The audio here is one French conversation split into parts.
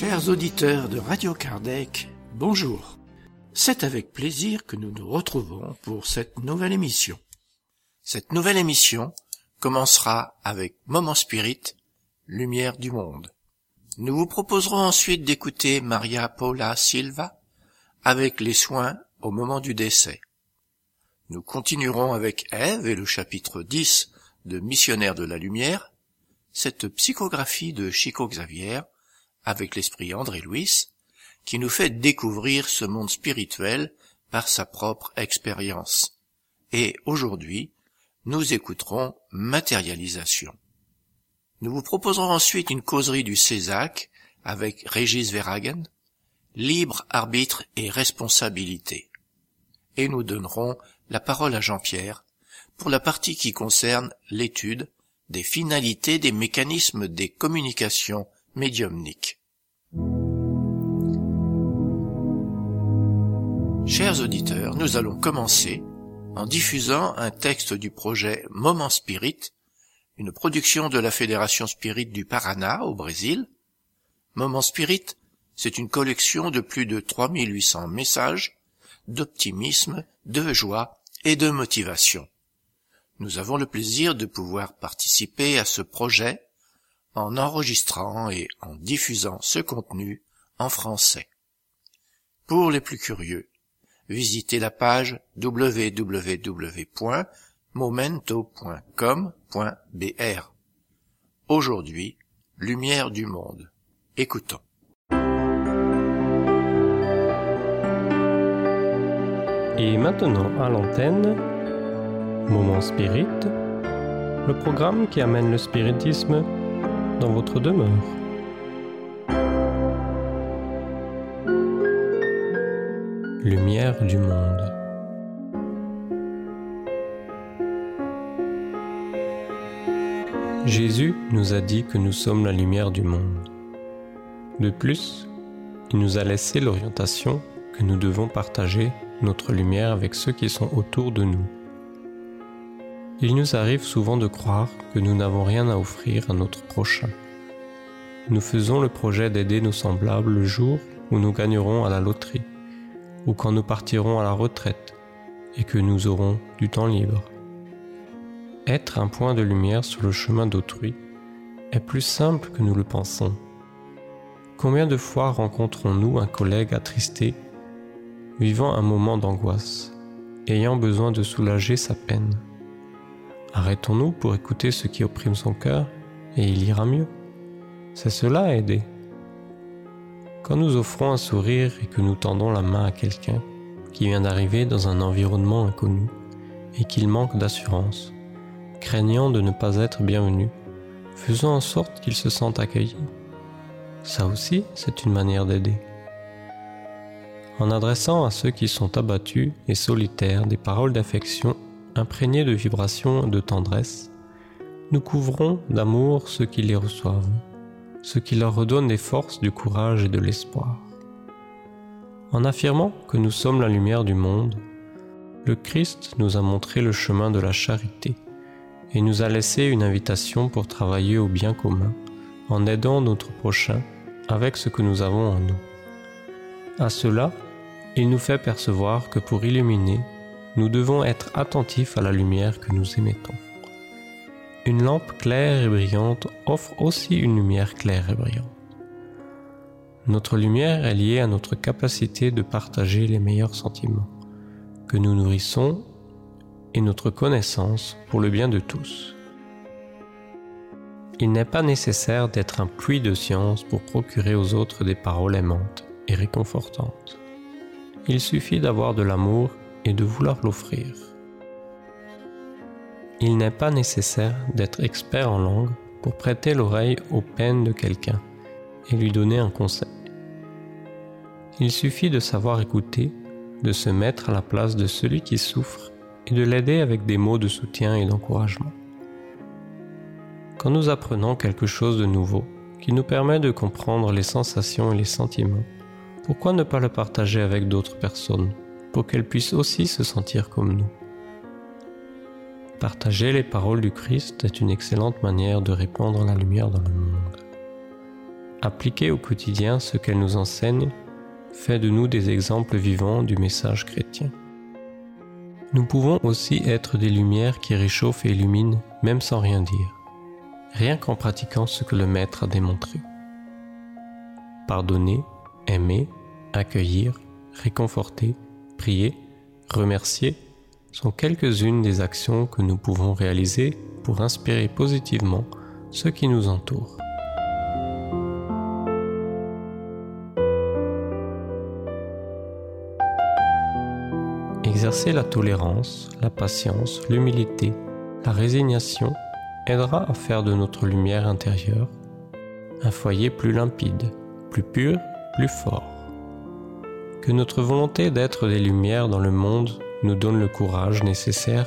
Chers auditeurs de Radio Kardec, bonjour. C'est avec plaisir que nous nous retrouvons pour cette nouvelle émission. Cette nouvelle émission commencera avec Moment Spirit, Lumière du Monde. Nous vous proposerons ensuite d'écouter Maria Paula Silva avec les soins au moment du décès. Nous continuerons avec Ève et le chapitre 10 de Missionnaire de la Lumière, cette psychographie de Chico Xavier avec l'esprit André Louis, qui nous fait découvrir ce monde spirituel par sa propre expérience. Et aujourd'hui, nous écouterons Matérialisation. Nous vous proposerons ensuite une causerie du Césac avec Régis Verhagen, Libre arbitre et responsabilité. Et nous donnerons la parole à Jean-Pierre pour la partie qui concerne l'étude des finalités des mécanismes des communications médiumniques. Chers auditeurs, nous allons commencer en diffusant un texte du projet Moment Spirit, une production de la Fédération Spirit du Paraná au Brésil. Moment Spirit, c'est une collection de plus de 3800 messages d'optimisme, de joie et de motivation. Nous avons le plaisir de pouvoir participer à ce projet en enregistrant et en diffusant ce contenu en français. Pour les plus curieux, visitez la page www.momento.com.br. Aujourd'hui, lumière du monde. Écoutons. Et maintenant à l'antenne, Moment Spirit, le programme qui amène le spiritisme dans votre demeure. Lumière du monde. Jésus nous a dit que nous sommes la lumière du monde. De plus, il nous a laissé l'orientation que nous devons partager notre lumière avec ceux qui sont autour de nous. Il nous arrive souvent de croire que nous n'avons rien à offrir à notre prochain. Nous faisons le projet d'aider nos semblables le jour où nous gagnerons à la loterie, ou quand nous partirons à la retraite et que nous aurons du temps libre. Être un point de lumière sur le chemin d'autrui est plus simple que nous le pensons. Combien de fois rencontrons-nous un collègue attristé, vivant un moment d'angoisse, ayant besoin de soulager sa peine? Arrêtons-nous pour écouter ce qui opprime son cœur et il ira mieux. C'est cela aider. Quand nous offrons un sourire et que nous tendons la main à quelqu'un qui vient d'arriver dans un environnement inconnu et qu'il manque d'assurance, craignant de ne pas être bienvenu, faisons en sorte qu'il se sente accueilli. Ça aussi, c'est une manière d'aider. En adressant à ceux qui sont abattus et solitaires des paroles d'affection imprégnés de vibrations et de tendresse, nous couvrons d'amour ceux qui les reçoivent, ce qui leur redonne des forces, du courage et de l'espoir. En affirmant que nous sommes la lumière du monde, le Christ nous a montré le chemin de la charité et nous a laissé une invitation pour travailler au bien commun en aidant notre prochain avec ce que nous avons en nous. À cela, il nous fait percevoir que pour illuminer nous devons être attentifs à la lumière que nous émettons. Une lampe claire et brillante offre aussi une lumière claire et brillante. Notre lumière est liée à notre capacité de partager les meilleurs sentiments que nous nourrissons et notre connaissance pour le bien de tous. Il n'est pas nécessaire d'être un puits de science pour procurer aux autres des paroles aimantes et réconfortantes. Il suffit d'avoir de l'amour et de vouloir l'offrir. Il n'est pas nécessaire d'être expert en langue pour prêter l'oreille aux peines de quelqu'un et lui donner un conseil. Il suffit de savoir écouter, de se mettre à la place de celui qui souffre et de l'aider avec des mots de soutien et d'encouragement. Quand nous apprenons quelque chose de nouveau qui nous permet de comprendre les sensations et les sentiments, pourquoi ne pas le partager avec d'autres personnes pour qu'elles puissent aussi se sentir comme nous. Partager les paroles du Christ est une excellente manière de répandre la lumière dans le monde. appliquer au quotidien ce qu'elle nous enseigne fait de nous des exemples vivants du message chrétien. Nous pouvons aussi être des lumières qui réchauffent et illuminent même sans rien dire, rien qu'en pratiquant ce que le Maître a démontré. Pardonner, aimer, accueillir, réconforter, prier, remercier sont quelques-unes des actions que nous pouvons réaliser pour inspirer positivement ceux qui nous entourent. Exercer la tolérance, la patience, l'humilité, la résignation aidera à faire de notre lumière intérieure un foyer plus limpide, plus pur, plus fort. Que notre volonté d'être des lumières dans le monde nous donne le courage nécessaire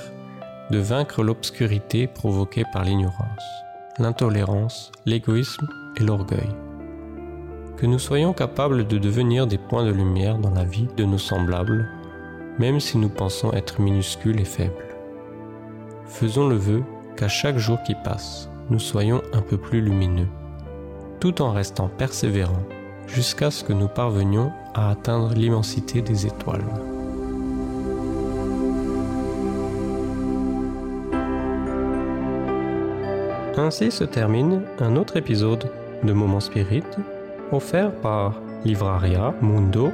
de vaincre l'obscurité provoquée par l'ignorance, l'intolérance, l'égoïsme et l'orgueil. Que nous soyons capables de devenir des points de lumière dans la vie de nos semblables, même si nous pensons être minuscules et faibles. Faisons le vœu qu'à chaque jour qui passe, nous soyons un peu plus lumineux, tout en restant persévérants jusqu'à ce que nous parvenions à atteindre l'immensité des étoiles. Ainsi se termine un autre épisode de Moments Spirit offert par livraria mundo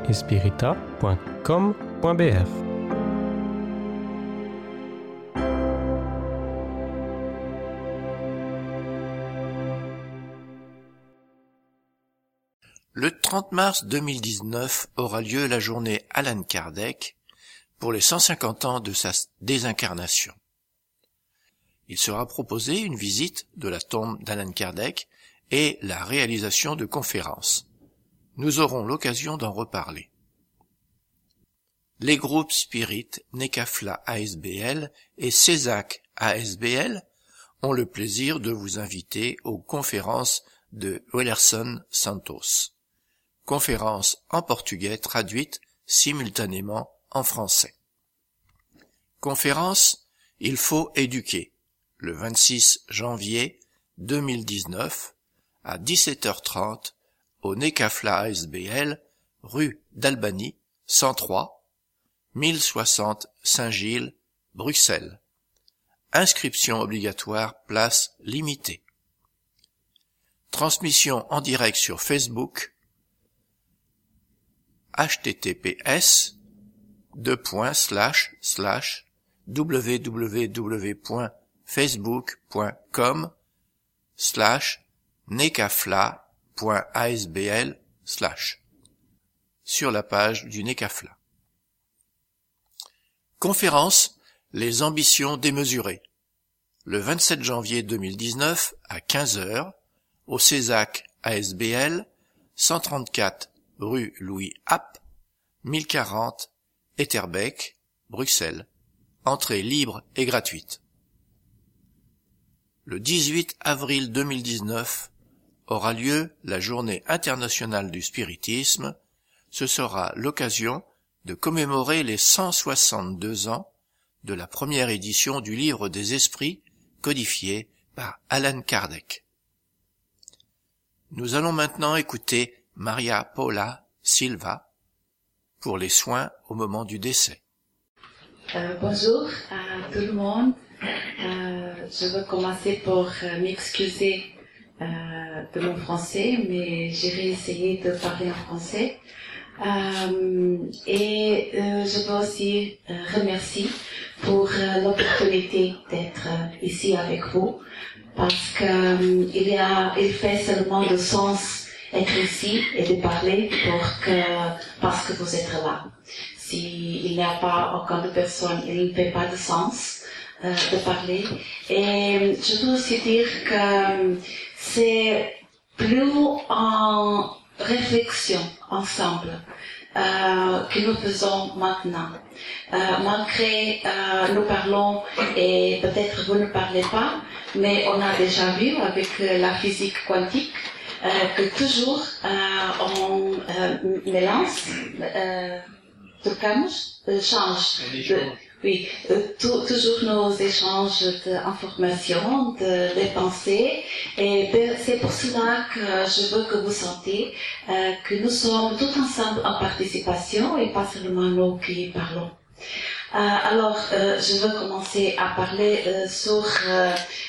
Le 30 mars 2019 aura lieu la journée Alan Kardec pour les 150 ans de sa désincarnation. Il sera proposé une visite de la tombe d'Alan Kardec et la réalisation de conférences. Nous aurons l'occasion d'en reparler. Les groupes Spirit, Nekafla ASBL et CESAC ASBL ont le plaisir de vous inviter aux conférences de Wellerson Santos conférence en portugais traduite simultanément en français. Conférence Il faut éduquer, le 26 janvier 2019 à 17h30 au Necafla ASBL, rue d'Albany, 103, 1060 Saint-Gilles, Bruxelles. Inscription obligatoire, place limitée. Transmission en direct sur Facebook https www.facebook.com slash necafla.asbl sur la page du Necafla. Conférence Les ambitions démesurées. Le 27 janvier 2019 à 15h au CESAC ASBL 134 rue Louis App, 1040, Etterbeek, Bruxelles. Entrée libre et gratuite. Le 18 avril 2019 aura lieu la journée internationale du spiritisme. Ce sera l'occasion de commémorer les 162 ans de la première édition du livre des esprits codifié par Alan Kardec. Nous allons maintenant écouter Maria Paula Silva pour les soins au moment du décès. Euh, bonjour à tout le monde. Euh, je veux commencer pour euh, m'excuser de mon français, mais j'irai essayer de parler en français. Et je veux aussi remercier pour l'opportunité d'être ici avec vous, parce que il fait seulement de sens être ici et de parler parce que vous êtes là. S'il n'y a pas aucune personne, il ne fait pas de sens euh, de parler. Et je veux aussi dire que c'est plus en réflexion ensemble euh, que nous faisons maintenant. Euh, malgré nous parlons et peut-être vous ne parlez pas, mais on a déjà vu avec la physique quantique euh, que toujours euh, on euh, mélange, euh, change. Oui, euh, toujours nos échanges d'informations, de, de pensées, et c'est pour cela que je veux que vous sentiez euh, que nous sommes tous ensemble en participation et pas seulement nous qui parlons. Euh, alors, euh, je veux commencer à parler euh, sur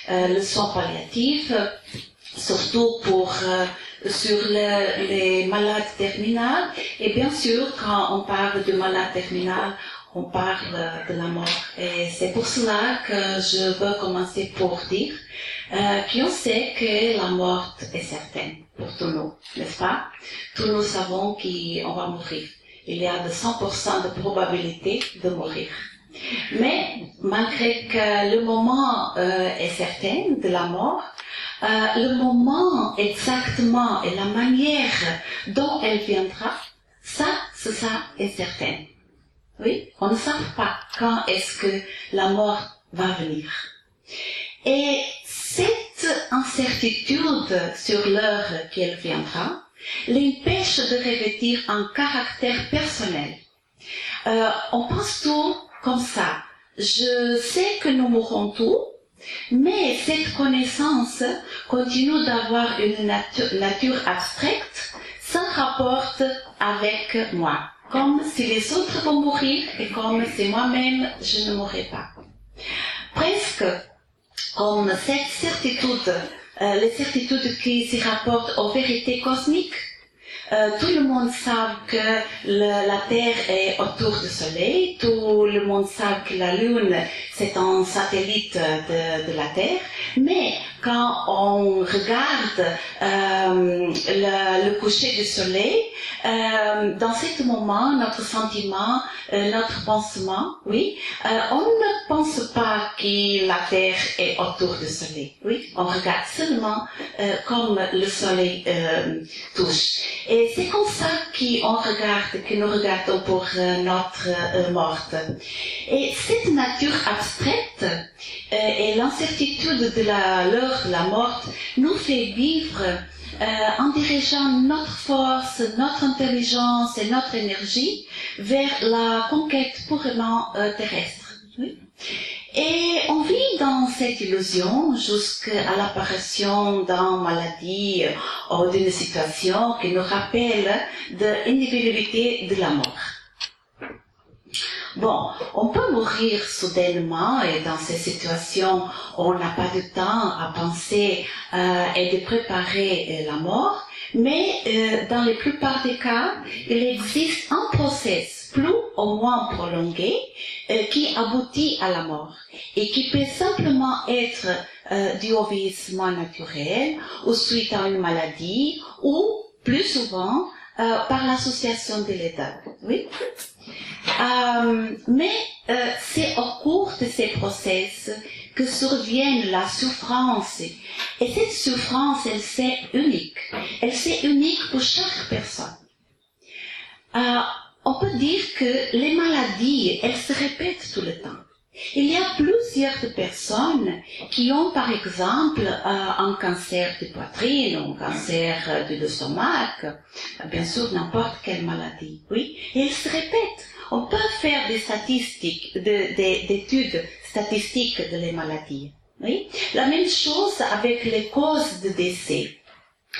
le soin palliatif, surtout pour sur le, les malades terminales. Et bien sûr, quand on parle de malades terminales, on parle de la mort. Et c'est pour cela que je veux commencer pour dire euh, qu'on sait que la mort est certaine pour tous nous, n'est-ce pas? Tous nous savons qu'on va mourir. Il y a de 100% de probabilité de mourir. Mais malgré que le moment euh, est certain de la mort, euh, le moment exactement et la manière dont elle viendra, ça, ça est certain. Oui, on ne sait pas quand est-ce que la mort va venir. Et cette incertitude sur l'heure qu'elle viendra l'empêche de revêtir un caractère personnel. Euh, on pense tout comme ça. Je sais que nous mourrons tous, mais cette connaissance continue d'avoir une nature, abstraite sans rapport avec moi comme si les autres vont mourir et comme si moi-même je ne mourrai pas. Presque comme cette certitude, euh, les certitudes qui se rapportent aux vérités cosmiques. Euh, tout le monde sait que la Terre est autour du Soleil, tout le monde sait que la Lune c'est un satellite de, de la Terre, mais quand on regarde euh, le, coucher du soleil, euh, dans ce moment, notre sentiment, euh, notre pensement, oui, on ne pense pas que la Terre est autour du soleil. Oui, on regarde seulement comme le soleil touche. Et c'est comme ça qu'on regarde, que nous regardons pour notre morte. Et cette nature abstraite et l'incertitude de la la mort nous fait vivre euh, en dirigeant notre force, notre intelligence et notre énergie vers la conquête purement euh, terrestre. Et on vit dans cette illusion jusqu'à l'apparition d'une maladie ou d'une situation qui nous rappelle de de la mort. Bon, on peut mourir soudainement et dans ces situations, on n'a pas de temps à penser euh, et de préparer euh, la mort, mais euh, dans la plupart des cas, il existe un process plus ou moins prolongé euh, qui aboutit à la mort et qui peut simplement être euh, du vieillissement naturel ou suite à une maladie ou plus souvent par l'association de l'État. Oui. Euh, mais euh, c'est au cours de ces process que survient la souffrance. Et cette souffrance, elle c'est unique. Elle c'est unique pour chaque personne. Euh, on peut dire que les maladies, elles se répètent tout le temps. Il y a plusieurs personnes qui ont par exemple euh, un cancer de poitrine un cancer de l'estomac, bien sûr n'importe quelle maladie, oui, et ils se répètent. On peut faire des statistiques, des études statistiques de les maladies. Oui. La même chose avec les causes de décès.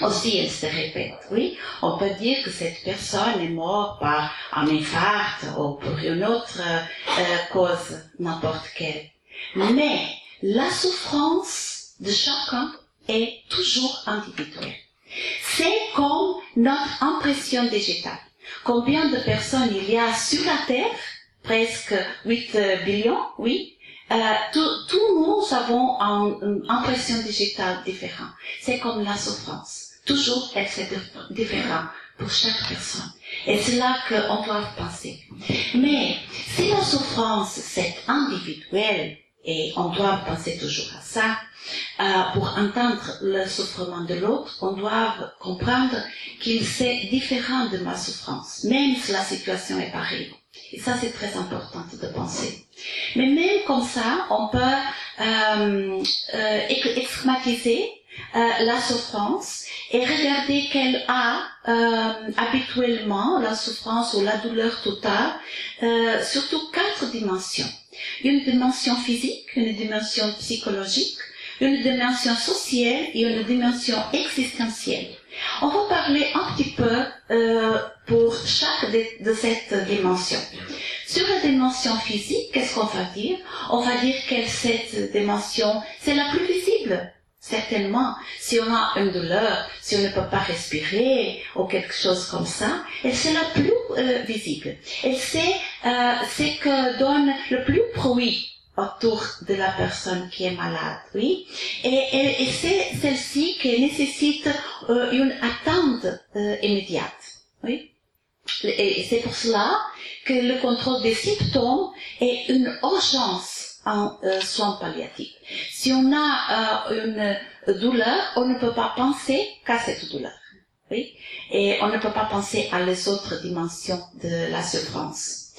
Aussi, elles se répètent, oui. On peut dire que cette personne est morte par un infarct ou pour une autre euh, cause, n'importe quelle. Mais la souffrance de chacun est toujours individuelle. C'est comme notre impression digitale. Combien de personnes il y a sur la Terre? Presque 8 billions, oui. Euh, tous nous avons une impression digitale différente. C'est comme la souffrance. Toujours, elle c'est différent pour chaque personne. Et c'est là qu'on doit penser. Mais si la souffrance c'est individuel, et on doit penser toujours à ça, euh, pour entendre le souffrement de l'autre, on doit comprendre qu'il c'est différent de ma souffrance, même si la situation est pareille. Et ça, c'est très important de penser. Mais même comme ça, on peut euh, euh, euh, la souffrance et regarder qu'elle a euh, habituellement la souffrance ou la douleur totale, euh, surtout quatre dimensions. Une dimension physique, une dimension psychologique, une dimension sociale et une dimension existentielle. On va parler un petit peu euh, pour chaque de, cette dimension. Sur la dimension physique, qu'est-ce qu'on va dire? On va dire que cette dimension, c'est la plus visible. Certainement, si on a une douleur, si on ne peut pas respirer ou quelque chose comme ça, et c'est la plus euh, visible. Et c'est euh, ce que donne le plus bruit autour de la personne qui est malade, oui. Et, c'est celle-ci qui nécessite euh, une attente euh, immédiate, oui. Et c'est pour cela que le contrôle des symptômes est une urgence en euh, soins palliatifs. Si on a une douleur, on ne peut pas penser qu'à cette douleur. Oui? Et on ne peut pas penser à les autres dimensions de la souffrance.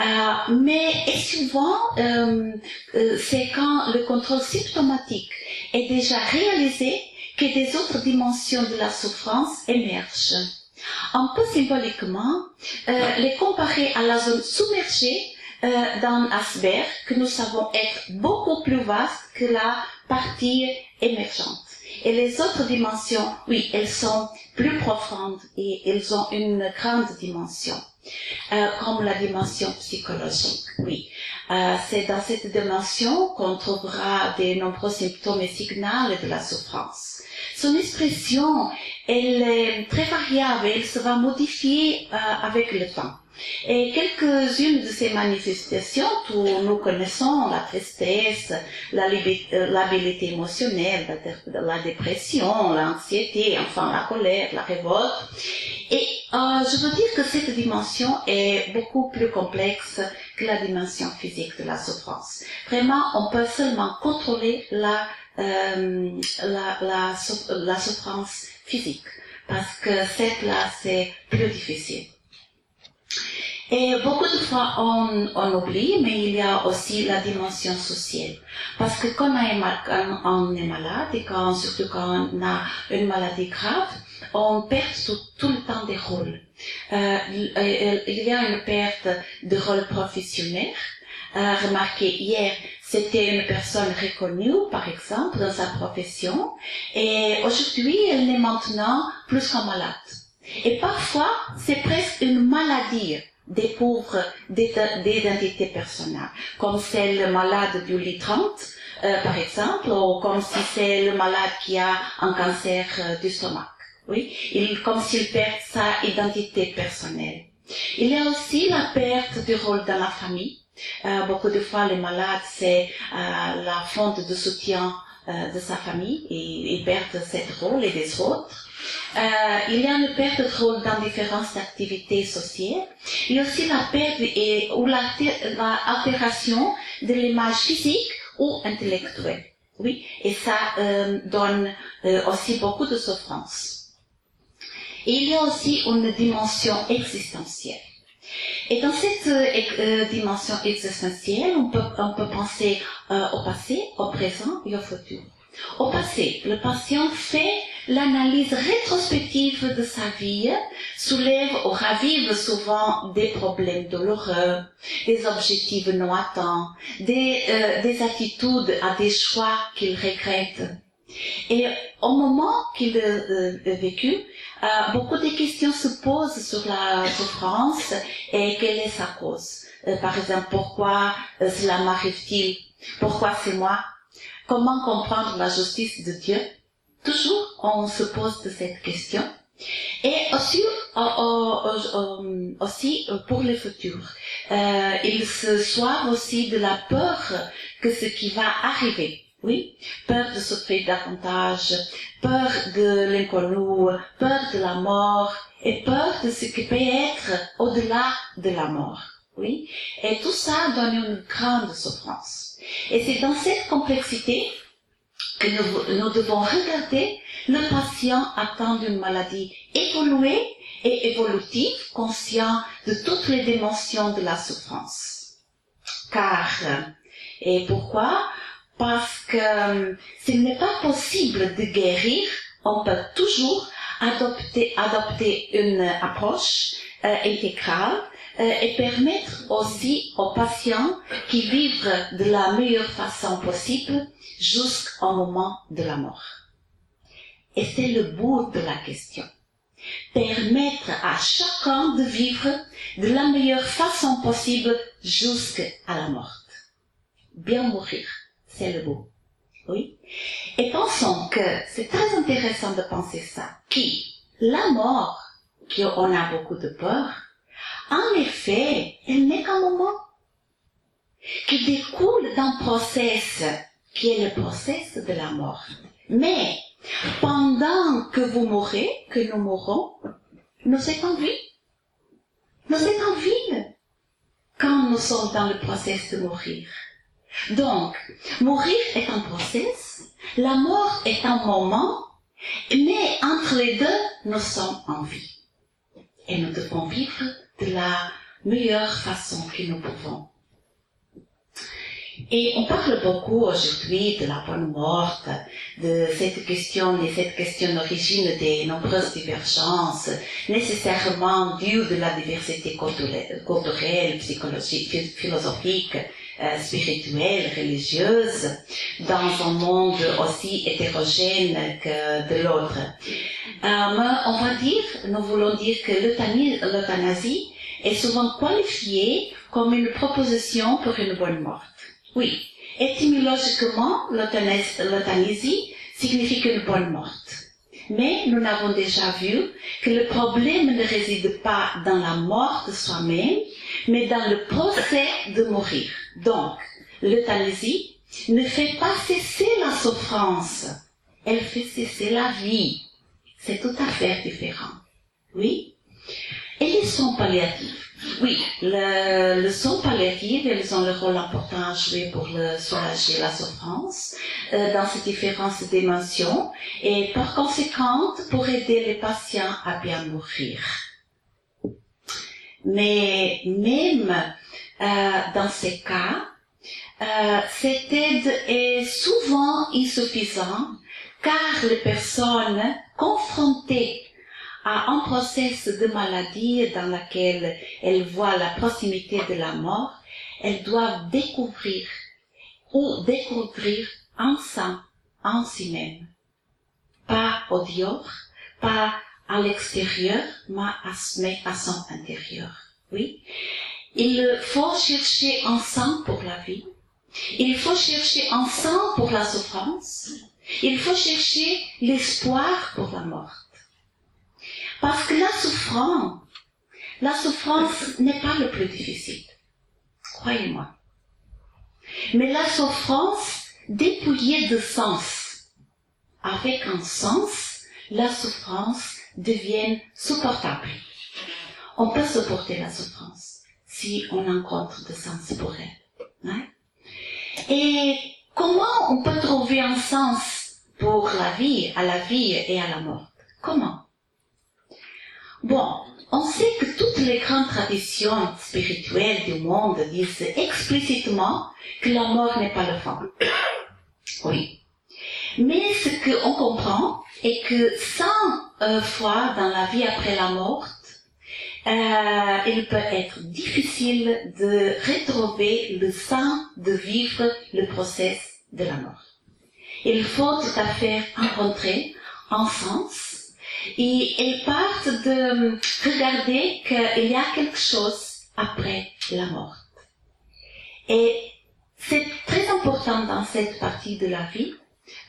Euh, mais souvent, euh, euh, c'est quand le contrôle symptomatique est déjà réalisé que des autres dimensions de la souffrance émergent. Un peu symboliquement, les comparer à la zone submergée d'un iceberg que nous savons être beaucoup plus vaste que la partie émergente. Et les autres dimensions, oui, elles sont plus profondes et elles ont une grande dimension. Euh, comme la dimension psychologique, oui. Euh, c'est dans cette dimension qu'on trouvera de nombreux symptômes et signaux de la souffrance. Son expression, elle est très variable, elle se va modifier euh, avec le temps. Et quelques-unes de ces manifestations, nous connaissons la tristesse, la l'habilité émotionnelle, la, dépression, l'anxiété, enfin la colère, la révolte. Et euh, je veux dire que cette dimension est beaucoup plus complexe que la dimension physique de la souffrance. Vraiment, on peut seulement contrôler la, euh, la, la, souffrance physique, parce que cette là, c'est plus difficile. Et beaucoup de fois, on, on, oublie, mais il y a aussi la dimension sociale. Parce que quand on est, malade, et quand, surtout quand on a une maladie grave, on perd tout, le temps des rôles. Euh, il y a une perte de rôle professionnel. Euh, remarquez, hier, c'était une personne reconnue, par exemple, dans sa profession, et aujourd'hui, elle est maintenant plus qu'un malade. Et parfois, c'est presque une maladie des pauvres d'identité personnelle, comme celle malade du lit 30, euh, par exemple, ou comme si c'est le malade qui a un cancer euh, du stomac. Oui, il, comme s'il perd sa identité personnelle. Il y a aussi la perte du rôle dans la famille. Euh, beaucoup de fois, les malades, c'est la fonte de soutien de sa famille et ils perdent cette rôle et des autres. Euh, il y a une perte de rôle dans différentes activités sociales. Il y a aussi la perte et, ou l'altération de l'image physique ou intellectuelle. Oui, et ça euh, donne euh, aussi beaucoup de souffrance. Et il y a aussi une dimension existentielle. Et dans cette dimension existentielle, on peut, on peut penser au passé, au présent et au futur. Au passé, le patient fait l'analyse rétrospective de sa vie, soulève ou ravive souvent des problèmes douloureux, des objectifs non atteints, des, euh, des attitudes à des choix qu'il regrette. Et au moment qu'il a euh, vécu, euh, beaucoup de questions se posent sur la souffrance et quelle est sa cause. Euh, par exemple, pourquoi euh, cela m'arrive-t-il? Pourquoi c'est moi? Comment comprendre la justice de Dieu? Toujours, on se pose de cette question. Et aussi, aussi pour le futur, euh, il se soient aussi de la peur que ce qui va arriver. Oui, peur de souffrir davantage, peur de l'inconnu, peur de la mort et peur de ce qui peut être au-delà de la mort. Oui, et tout ça donne une grande souffrance. Et c'est dans cette complexité que nous, devons regarder le patient atteint d'une maladie évoluée et évolutive, conscient de toutes les dimensions de la souffrance. Car, et pourquoi? Parce que s'il n'est pas possible de guérir, on peut toujours adopter, adopter une approche euh, intégrale euh, et permettre aussi aux patients qui vivent de la meilleure façon possible jusqu'au moment de la mort. Et c'est le bout de la question. Permettre à chacun de vivre de la meilleure façon possible jusqu'à la mort. Bien mourir, c'est le bout. Oui. Et pensons que c'est très intéressant de penser ça. Qui, la mort, qui on a beaucoup de peur, en effet, elle n'est qu'un moment qui découle d'un process qui est le process de la mort. Mais pendant que vous mourrez, que nous mourrons, nous sommes en vie. Nous sommes en vie quand nous sommes dans le process de mourir. Donc, mourir est un process, la mort est un moment, mais entre les deux, nous sommes en vie. Et nous devons vivre de la meilleure façon que nous pouvons. Et on parle beaucoup aujourd'hui de la bonne morte, de cette question et cette question d'origine des nombreuses divergences, nécessairement dues de la diversité culturelle, psychologique, philosophique, euh, spirituelle, religieuse, dans un monde aussi hétérogène que de l'autre. Euh, on va dire, nous voulons dire que l'euthanasie est souvent qualifiée comme une proposition pour une bonne morte. Oui, étymologiquement, l'euthanasie signifie une bonne morte. Mais nous n'avons déjà vu que le problème ne réside pas dans la mort de soi-même, mais dans le procès de mourir. Donc, l'euthanasie ne fait pas cesser la souffrance, elle fait cesser la vie. C'est tout à fait différent. Oui Et les soins palliatifs oui, le, le soin palliatif, ils ont le rôle important à jouer pour le soulager la souffrance euh, dans ces différentes dimensions et par conséquent pour aider les patients à bien mourir. Mais même euh, dans ces cas, euh, cette aide est souvent insuffisante car les personnes confrontées à un process de maladie dans lequel elles voient la proximité de la mort, elles doivent découvrir ou découvrir en ça, en si même. Pas au dehors, pas à l'extérieur, mais à son intérieur. Oui. Il faut chercher ensemble pour la vie. Il faut chercher ensemble pour la souffrance. Il faut chercher l'espoir pour la mort. Parce que la souffrance, la souffrance n'est pas le plus difficile. Croyez-moi. Mais la souffrance dépouillée de sens. Avec un sens, la souffrance devient supportable. On peut supporter la souffrance si on rencontre de sens pour elle. Hein? Et comment on peut trouver un sens pour la vie, à la vie et à la mort? Comment? Bon, on sait que toutes les grandes traditions spirituelles du monde disent explicitement que la mort n'est pas le fin. Oui. Mais ce qu'on comprend est que sans euh, foi dans la vie après la mort, euh, il peut être difficile de retrouver le sens de vivre le process de la mort. Il faut tout à fait rencontrer un sens et elles partent de regarder qu'il y a quelque chose après la mort. Et c'est très important dans cette partie de la vie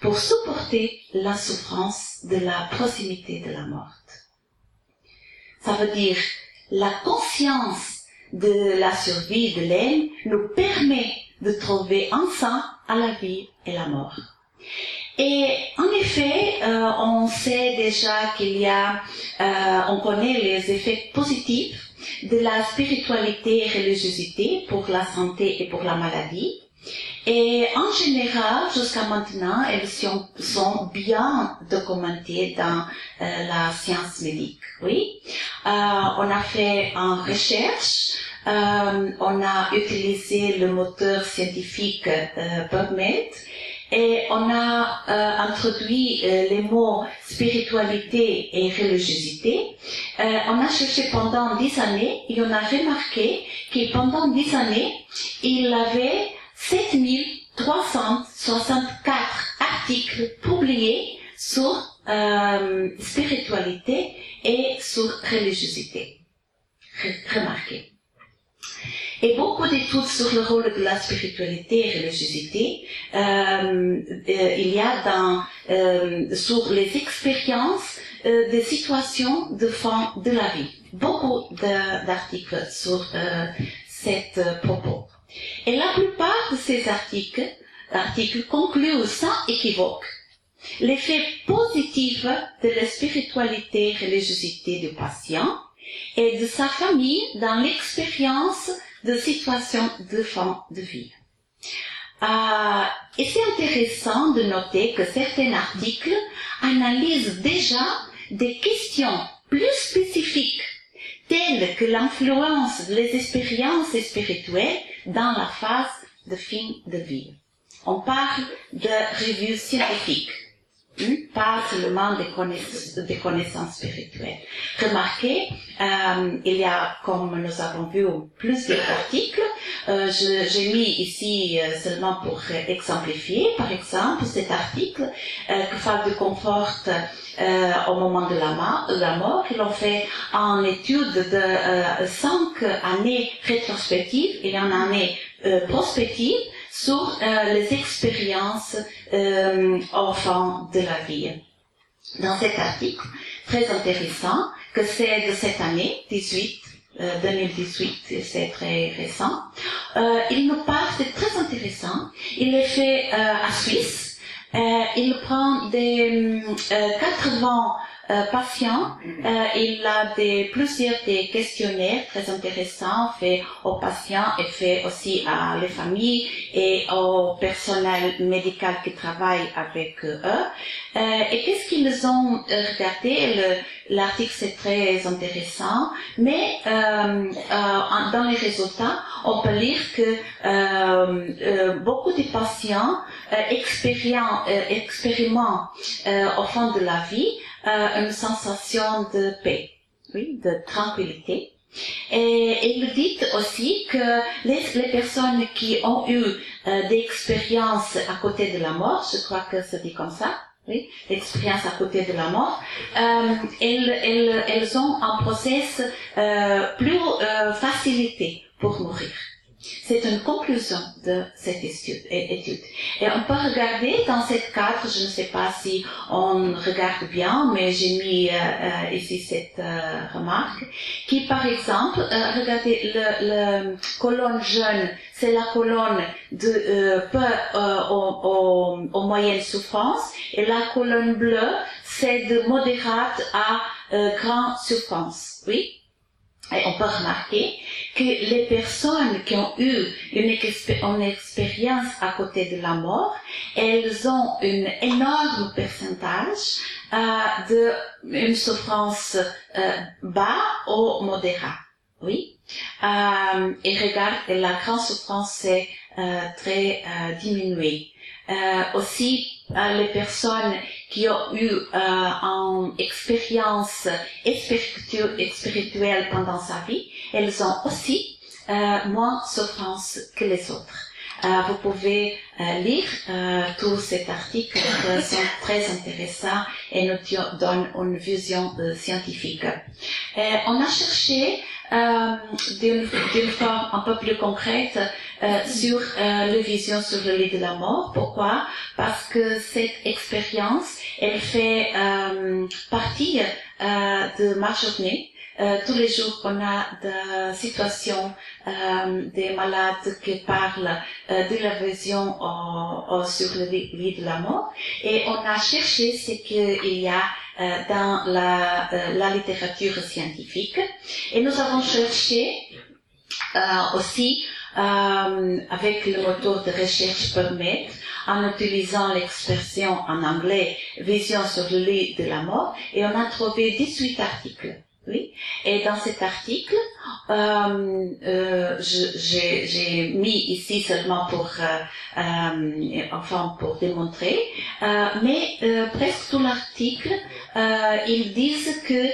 pour supporter la souffrance de la proximité de la mort. Ça veut dire la conscience de la survie de l'âme nous permet de trouver ensemble à la vie et la mort. Et en effet, euh, on sait déjà qu'il y a, euh, on connaît les effets positifs de la spiritualité et religiosité pour la santé et pour la maladie. Et en général, jusqu'à maintenant, elles sont, bien documentées dans euh, la science médique. Oui, euh, on a fait une recherche euh, on a utilisé le moteur scientifique euh, PubMed et on a euh, introduit euh, les mots spiritualité et religiosité. Euh, on a cherché pendant dix années et on a remarqué que pendant dix années, il avait 7364 articles publiés sur spiritualité et sur religiosité. Remarquez. Et beaucoup d'études sur le rôle de la spiritualité et religiosité, euh, euh, il y a dans, euh, sur les expériences euh, des situations de fin de la vie. Beaucoup d'articles sur cette euh, propos. Et la plupart de ces articles, articles concluent sans équivoque l'effet positif de la spiritualité et religiosité du patient et de sa famille dans l'expérience de situations de fin de vie. Euh, et c'est intéressant de noter que certains articles analysent déjà des questions plus spécifiques, telles que l'influence des expériences spirituelles dans la phase de fin de vie. On parle de revues scientifiques pas seulement des connaissances, spirituelles. Remarquez, euh, il y a, comme nous avons vu, plusieurs articles. Euh, J'ai mis ici euh, seulement pour exemplifier, par exemple, cet article euh, que Fabio conforte au moment de la, mort. Ils ont fait en étude de cinq années rétrospectives et en année prospective sur euh, les expériences euh, enfants de la vie. Dans cet article, très intéressant, que c'est de cette année, 18, euh, 2018, c'est très récent, euh, il nous parle, c'est très intéressant, il est fait euh, à Suisse, euh, il prend des 80 euh, patient, euh, il a des, plusieurs des questionnaires très intéressants faits aux patients et faits aussi à les familles et au personnel médical qui travaille avec eux. Euh, et qu'est-ce qu'ils ont regardé? L'article c'est très intéressant, mais euh, dans les résultats, on peut lire que beaucoup de patients expérimentent au fond de la vie euh, une sensation de paix, oui, de tranquillité. Et il dit aussi que les, les personnes qui ont eu euh, des expériences à côté de la mort, je crois que c'est dit comme ça, oui, l'expérience à côté de la mort, euh, elles, ont un process euh, plus euh, facilité pour mourir. C'est une conclusion de cette étude. Et on peut regarder dans cette cadre, je ne sais pas si on regarde bien, mais j'ai mis euh, euh, ici cette euh, remarque, qui par exemple, regardez le, le colonne jaune, c'est la colonne de peu euh, au, au, au moyenne souffrance, et la colonne bleue, c'est de modérate à grande souffrance. Oui? On peut remarquer que les personnes qui ont eu une, expérience à côté de la mort, elles ont un énorme pourcentage euh, de une souffrance euh, bas ou modérée. Oui. Euh, et regarde, la grande souffrance est euh, très diminuée. Aussi, les personnes qui ont eu euh, une expérience spirituelle pendant sa vie, elles ont aussi euh, moins souffrance que les autres. Euh, vous pouvez euh, lire euh, tout cet article, qui sont très intéressants et nous donnent une vision scientifique. on a cherché d'une forme un peu plus concrète sur la vision sur le lit de la mort. Pourquoi? Parce que cette expérience, elle fait partie de ma journée. Euh, tous les jours, on a des situations euh, des malades qui parlent euh, de la vision sur le lit de la mort. Et on a cherché ce qu'il y a euh, dans la, euh, la, littérature scientifique et nous avons cherché aussi avec le moteur de recherche PubMed en utilisant l'expression en anglais vision sur le lit de la mort et on a trouvé 18 articles Oui. Et dans cet article, euh, euh, j'ai mis ici seulement pour, euh, euh enfin pour démontrer, euh, mais euh, presque tout l'article, ils disent que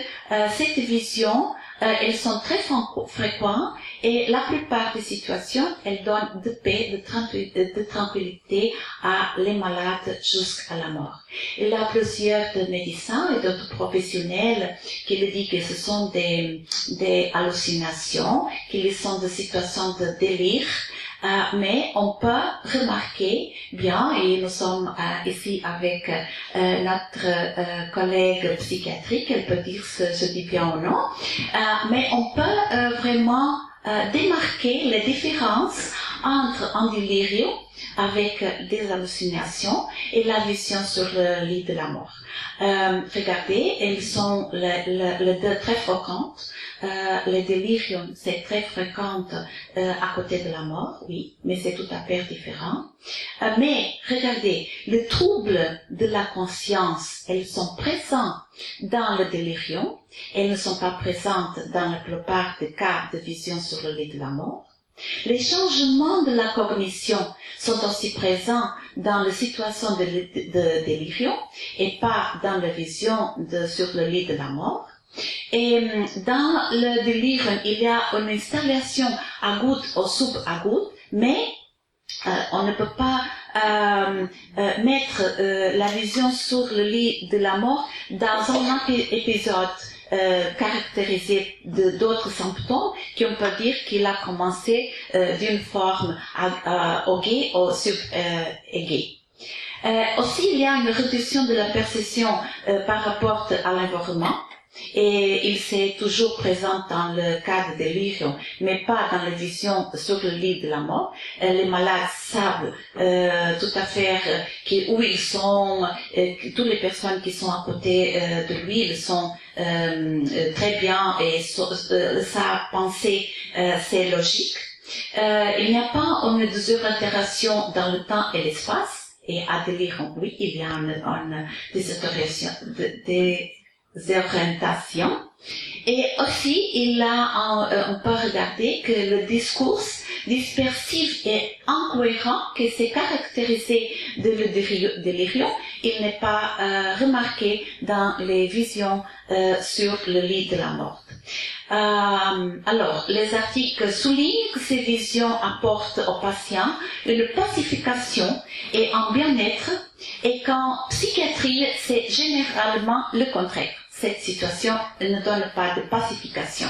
cette vision euh, elles sont très fréquentes et la plupart des situations, elles donnent de paix, de, tranquillité à les malades jusqu'à la mort. Il y a plusieurs de médecins et d'autres professionnels qui le disent que ce sont des, des hallucinations, qu'ils sont des situations de délire, euh, mais on peut remarquer bien, et nous sommes euh, ici avec euh, notre collègue psychiatrique, elle peut dire si je dis bien ou non, mais on peut vraiment démarquer les différences entre un délirium avec des hallucinations et la vision sur le lit de la mort. Euh, regardez, elles sont les, les, deux très fréquentes. Euh, le délirium, c'est très fréquent euh, à côté de la mort, oui, mais c'est tout à fait différent. Mais regardez, le trouble de la conscience, elles sont présentes dans le délirium, elles ne sont pas présentes dans la plupart des cas de vision sur le lit de la mort. Les changements de la cognition sont aussi présents dans la situation de, de, et pas dans la vision sur le lit de la mort. Et hum, dans le délirium, il y a une installation agude ou subagude, mais euh, on ne peut pas euh, euh, mettre la vision sur le lit de la mort dans un épisode euh, caractérisé d'autres symptômes qui on peut dire qu'il a commencé euh, d'une forme aiguë au sub-aiguë. Euh, aussi, il y a une réduction de la perception par rapport à l'environnement et il s'est toujours présent dans le cas de délirium, mais pas dans la vision sur le lit de la mort. Euh, les malades savent euh, tout à fait euh, où ils sont, euh, toutes les personnes qui sont à côté de lui, ils sont très bien et sa pensée, c'est logique. il n'y a pas une désorientation dans le temps et l'espace. Et à délirium, oui, il y a une, une des Et aussi, il a, euh, on peut regarder que le discours dispersif et incohérent qui s'est caractérisé de délirium, il n'est pas euh, remarqué dans les visions euh, sur le lit de la mort. Alors, les articles soulignent que ces visions apportent aux patients une pacification et un bien-être et qu'en psychiatrie, c'est généralement le contraire cette situation ne donne pas de pacification.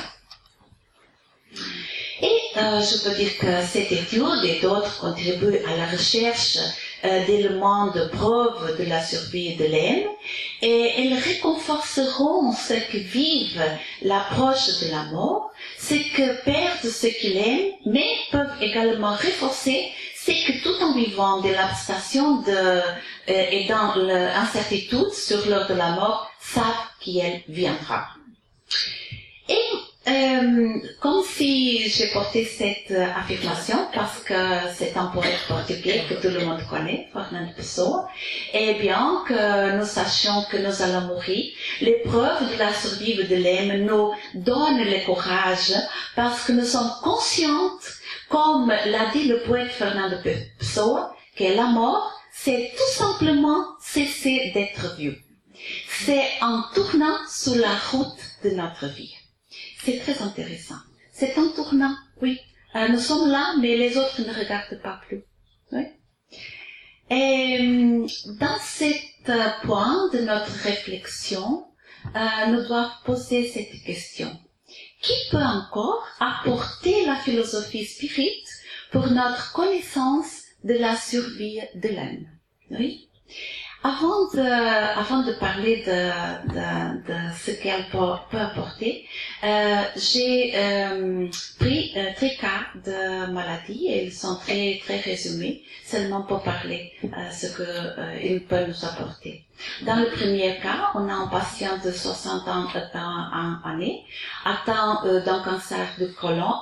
Et euh, je peux dire que cette étude et d'autres contribuent à la recherche euh, d'éléments de preuve de la survie de l'âme et elles réconforteront ceux qui vivent l'approche de la mort, ceux qui perdent ce qu'ils aiment, mais peuvent également renforcer ce que tout en vivant de l'abstention euh, et dans l'incertitude sur l'heure de la mort, savent qui elle viendra. Euh, comme si j'ai porté cette euh, affirmation parce que c'est un poète portugais que tout le monde connaît, Fernando Pessoa, et bien que nous sachions que nous allons mourir, l'épreuve de la survie de l'âme nous donne le courage parce que nous sommes conscientes, comme l'a dit le poète Fernando Pessoa, que la mort, c'est tout simplement cesser d'être vieux. C'est en tournant sur la route de notre vie. C'est très intéressant. C'est en tournant, oui. Euh, nous sommes là, mais les autres ne regardent pas plus. Et euh, dans cet euh, point de notre réflexion, nous devons poser cette question. Qui peut encore apporter la philosophie spirit pour notre connaissance de la survie de l'âme? Oui. Avant de, avant de parler de, de, de ce qu'elle peut, apporter, euh, j'ai euh, pris euh, trois cas de maladies et ils sont très très résumés, seulement pour parler euh, ce que euh, peuvent nous apporter. Dans le premier cas, on a un patient de 60 ans en année, atteint euh, d'un cancer du colon,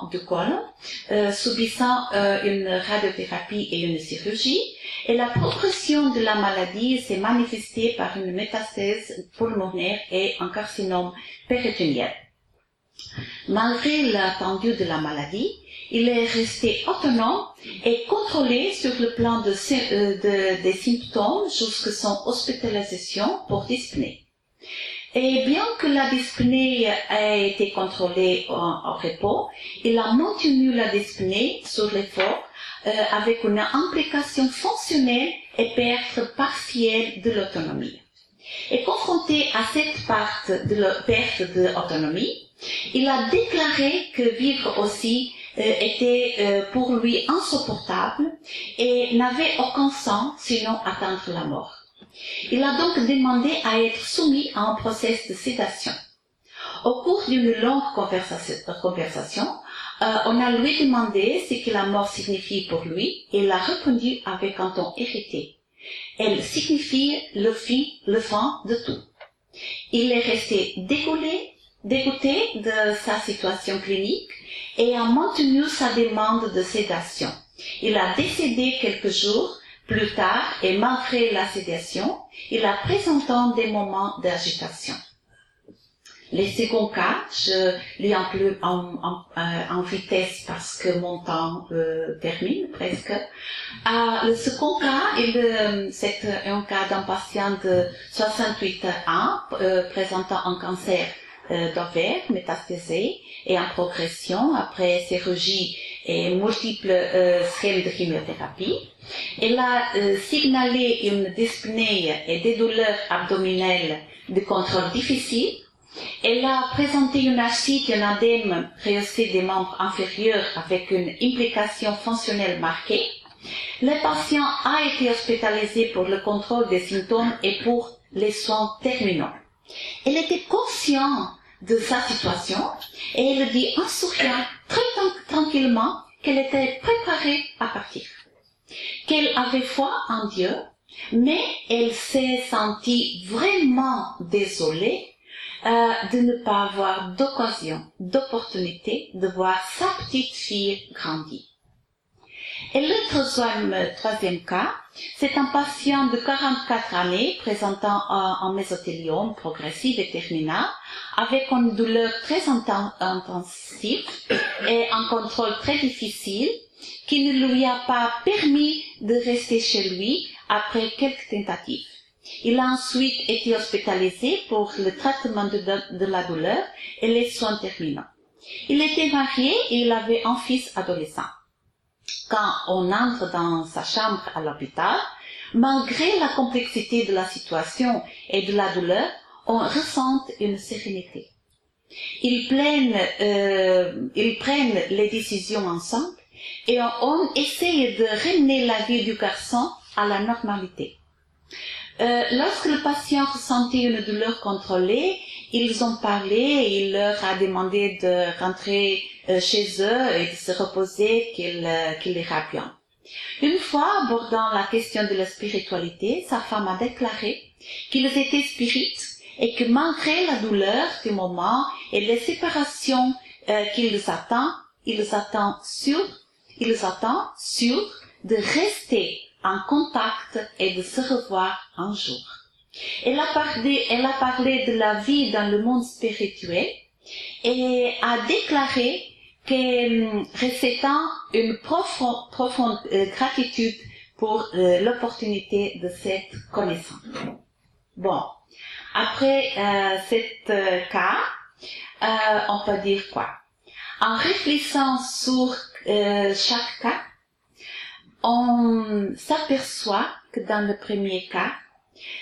euh, subissant euh, une radiothérapie et une chirurgie, et la progression de la maladie s'est manifestée par une métastase pulmonaire et un carcinome péritonien. Malgré l'attendu de la maladie, il est resté autonome et contrôlé sur le plan euh, des symptômes jusqu'à son hospitalisation pour dyspnée. Et bien que la dyspnée ait été contrôlée en, repos, il a maintenu la dyspnée sur l'effort euh, avec une implication fonctionnelle et perte partielle de l'autonomie. Et confronté à cette perte de perte d'autonomie, il a déclaré que vivre aussi était euh, pour lui insupportable et n'avait aucun sens sinon atteindre la mort. Il a donc demandé à être soumis à un process de sédation. Au cours d'une longue conversation, euh, on a lui demandé ce que la mort signifie pour lui et il a répondu avec un ton irrité. Elle signifie le fin, le fin de tout. Il est resté dégoûté, dégoûté de sa situation clinique et a maintenu sa demande de sédation. Il a décédé quelques jours plus tard, et malgré la sédation, il a présenté des moments d'agitation. Les seconds cas, je lis un peu en, euh, vitesse parce que mon temps euh, termine presque. Euh, le second cas, c'est un cas d'un patient de 68 ans présentant un cancer d'ovaire métastasé et en progression après chirurgie et multiples schèmes de chimiothérapie. Elle a euh, signalé une dyspnée et des douleurs abdominales de contrôle difficile. Elle a présenté une et un adème rehaussé des membres inférieurs avec une implication fonctionnelle marquée. Le patient a été hospitalisé pour le contrôle des symptômes et pour les soins terminaux. Elle était consciente de sa situation et elle dit en souriant très tranquillement qu'elle était préparée à partir qu'elle avait foi en Dieu, mais elle s'est sentie vraiment désolée euh, de ne pas avoir d'occasion, d'opportunité de voir sa petite fille grandir. Et le troisième, troisième cas, c'est un patient de 44 années présentant un, mésothéliome progressif et terminal avec une douleur très intensive et un contrôle très difficile qui ne lui a pas permis de rester chez lui après quelques tentatives. Il a ensuite été hospitalisé pour le traitement de, la douleur et les soins terminants. Il était marié et il avait un fils adolescent. Quand on entre dans sa chambre à l'hôpital, malgré la complexité de la situation et de la douleur, on ressent une sérénité. Ils prennent, euh, les décisions ensemble et on essaye de ramener la vie du garçon à la normalité. Euh, lorsque le patient ressentait une douleur contrôlée, ils ont parlé il leur a demandé de rentrer chez eux et de se reposer qu'il euh, qu'il ira bien. Une fois abordant la question de la spiritualité, sa femme a déclaré qu'ils étaient spirites et que malgré la douleur du moment et les séparations euh, qu'ils attendent, ils attendent sur ils attendent de rester en contact et de se revoir un jour. Elle a parlé, elle a parlé de la vie dans le monde spirituel et a déclaré que ressentant une profonde, euh, gratitude pour euh, l'opportunité de cette connaissance. Bon, après euh, cet cas, on peut dire quoi? En réfléchissant sur euh, chaque cas, on s'aperçoit que dans le premier cas,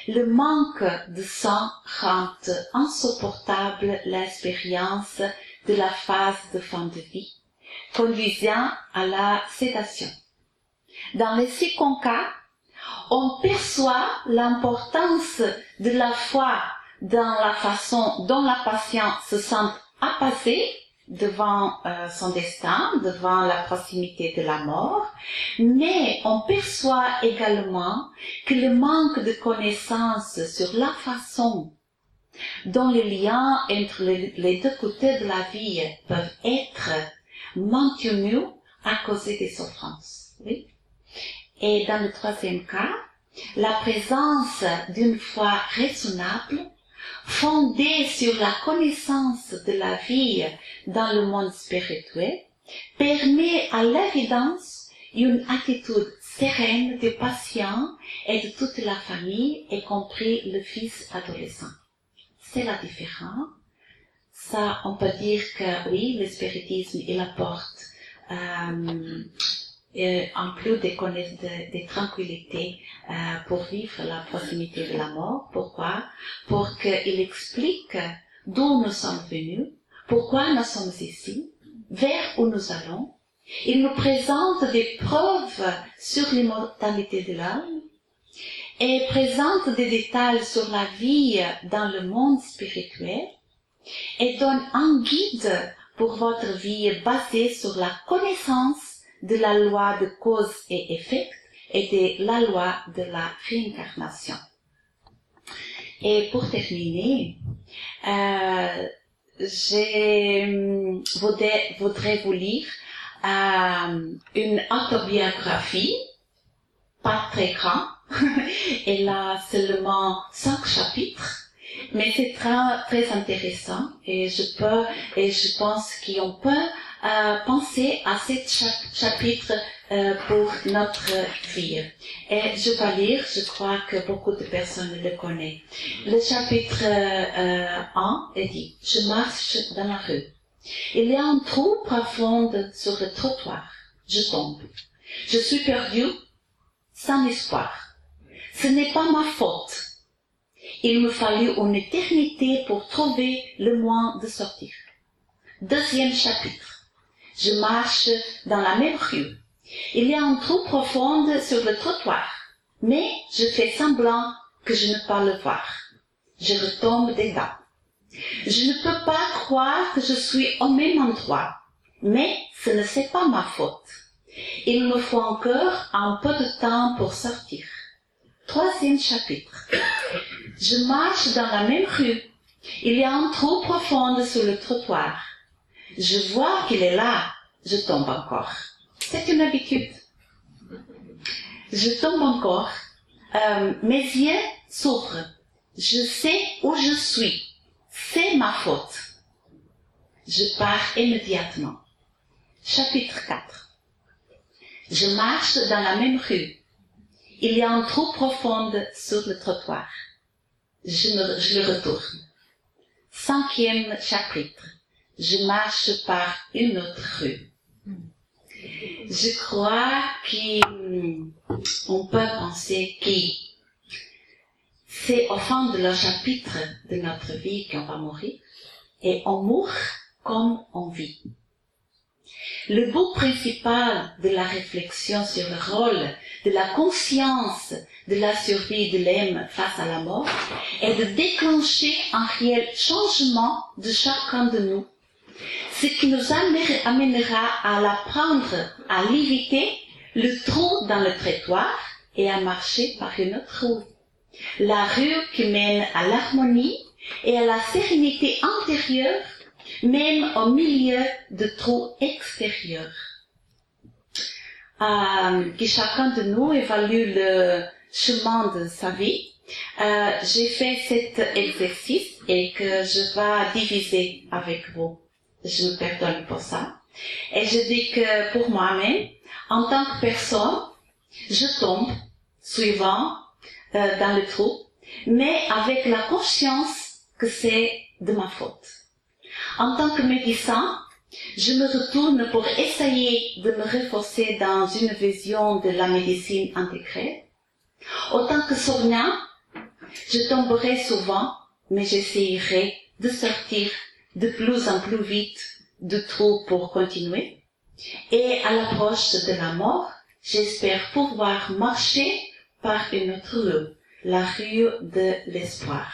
le manque de sang rend insupportable l'expérience de la phase de fin de vie, conduisant à la sédation. Dans les second cas, on perçoit l'importance de la foi dans la façon dont la patiente se sent apaisée devant euh, son destin, devant la proximité de la mort, mais on perçoit également que le manque de connaissances sur la façon dont les liens entre les, deux côtés de la vie peuvent être maintenus à cause des souffrances. Oui? Et dans le troisième cas, la présence d'une foi raisonnable fondée sur la connaissance de la vie dans le monde spirituel, permet à l'évidence une attitude sereine des patients et de toute la famille, y compris le fils adolescent. C'est la différence. Ça, on peut dire que oui, le spiritisme, il apporte euh, euh, en plus des de, de, tranquillité euh, pour vivre la proximité de la mort. Pourquoi? Pour qu'il explique d'où nous sommes venus, pourquoi nous sommes ici, vers où nous allons. Il nous présente des preuves sur l'immortalité de l'âme et présente des détails sur la vie dans le monde spirituel et donne un guide pour votre vie basé sur la connaissance de la loi de cause et effet et de la loi de la réincarnation. Et pour terminer, euh, je voudrais, voudrais vous lire euh, une autobiographie, pas très grande, elle a seulement cinq chapitres, mais c'est très, très intéressant et je peux, et je pense qu'on peut penser à ce chapitre euh, pour notre vie. Et je vais lire, je crois que beaucoup de personnes le connaissent. Le chapitre euh, 1 est dit, je marche dans la rue. Il y a un trou profond sur le trottoir. Je tombe. Je suis perdu, sans espoir. Ce n'est pas ma faute. Il me fallut une éternité pour trouver le moyen de sortir. Deuxième chapitre. Je marche dans la même rue. Il y a un trou profond sur le trottoir, mais je fais semblant que je ne pas le voir. Je retombe dedans. Je ne peux pas croire que je suis au même endroit, mais ce ne c'est pas ma faute. Il me faut encore un peu de temps pour sortir. Troisième chapitre. Je marche dans la même rue. Il y a un trou profond sur le trottoir. Je vois qu'il est là. Je tombe encore. C'est une habitude. Je tombe encore. Euh, mes yeux s'ouvrent. Je sais où je suis. C'est ma faute. Je pars immédiatement. Chapitre 4. Je marche dans la même rue. Il y a un trou profond sur le trottoir. Je, le retourne. Cinquième chapitre je marche par une autre rue. Je crois qu'on peut penser que c'est au fond de le chapitre de notre vie qu'on va mourir et on mourra comme on vit. Le but principal de la réflexion sur le rôle de la conscience de la survie de l'âme face à la mort est de déclencher un réel changement de chacun de nous ce qui nous amènera à l'apprendre à l'éviter le trou dans le trottoir et à marcher par une autre rue. La rue qui mène à l'harmonie et à la sérénité intérieure, même au milieu de trous extérieurs. Euh, que chacun de nous évalue le chemin de sa vie. Euh, J'ai fait cet exercice et que je vais diviser avec vous je me pardonne pour ça. Et je dis que pour moi-même, en tant que personne, je tombe suivant euh, dans le trou, mais avec la conscience que c'est de ma faute. En tant que médecin, je me retourne pour essayer de me renforcer dans une vision de la médecine intégrée. Autant que soignant, je tomberai souvent, mais j'essayerai de sortir de plus en plus vite de trop pour continuer. Et à l'approche de la mort, j'espère pouvoir marcher par une autre rue, la rue de l'espoir.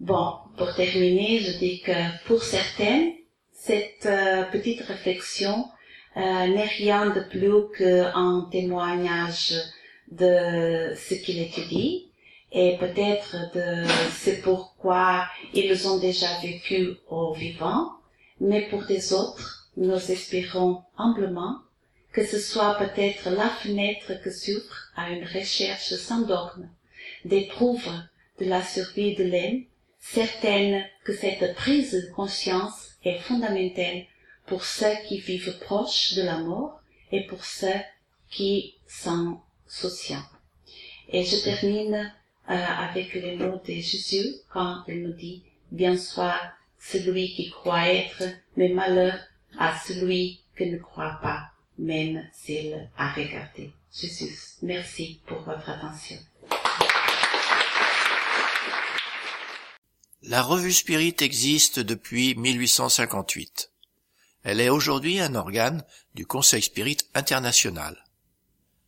Bon, pour terminer, je dis que pour certaines, cette euh, petite réflexion euh, n'est rien de plus qu'un témoignage de ce qu'il étudie, et peut-être de c'est pourquoi ils ont déjà vécu au vivant, mais pour des autres, nous espérons humblement que ce soit peut-être la fenêtre que s'ouvre à une recherche sans dogme, des preuves de la survie de l'âme, certaine que cette prise de conscience est fondamentale pour ceux qui vivent proches de la mort et pour ceux qui sont sociaux. Et je termine euh, avec les mots de Jésus quand il nous dit, bien soit celui qui croit être, mais malheur à celui qui ne croit pas, même s'il a regardé. Jésus, merci pour votre attention. La revue Spirit existe depuis 1858. Elle est aujourd'hui un organe du Conseil Spirit international.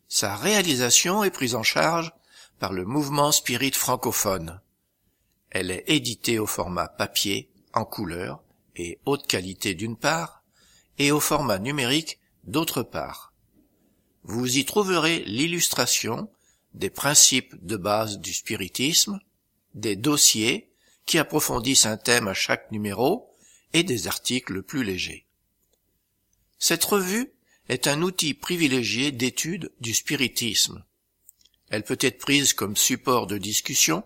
Sa réalisation est prise en charge par le mouvement Spirit francophone. Elle est éditée au format papier, en couleur et haute qualité d'une part, et au format numérique d'autre part. Vous y trouverez l'illustration des principes de base du spiritisme, des dossiers qui approfondissent un thème à chaque numéro et des articles plus légers. Cette revue est un outil privilégié d'étude du spiritisme. Elle peut être prise comme support de discussion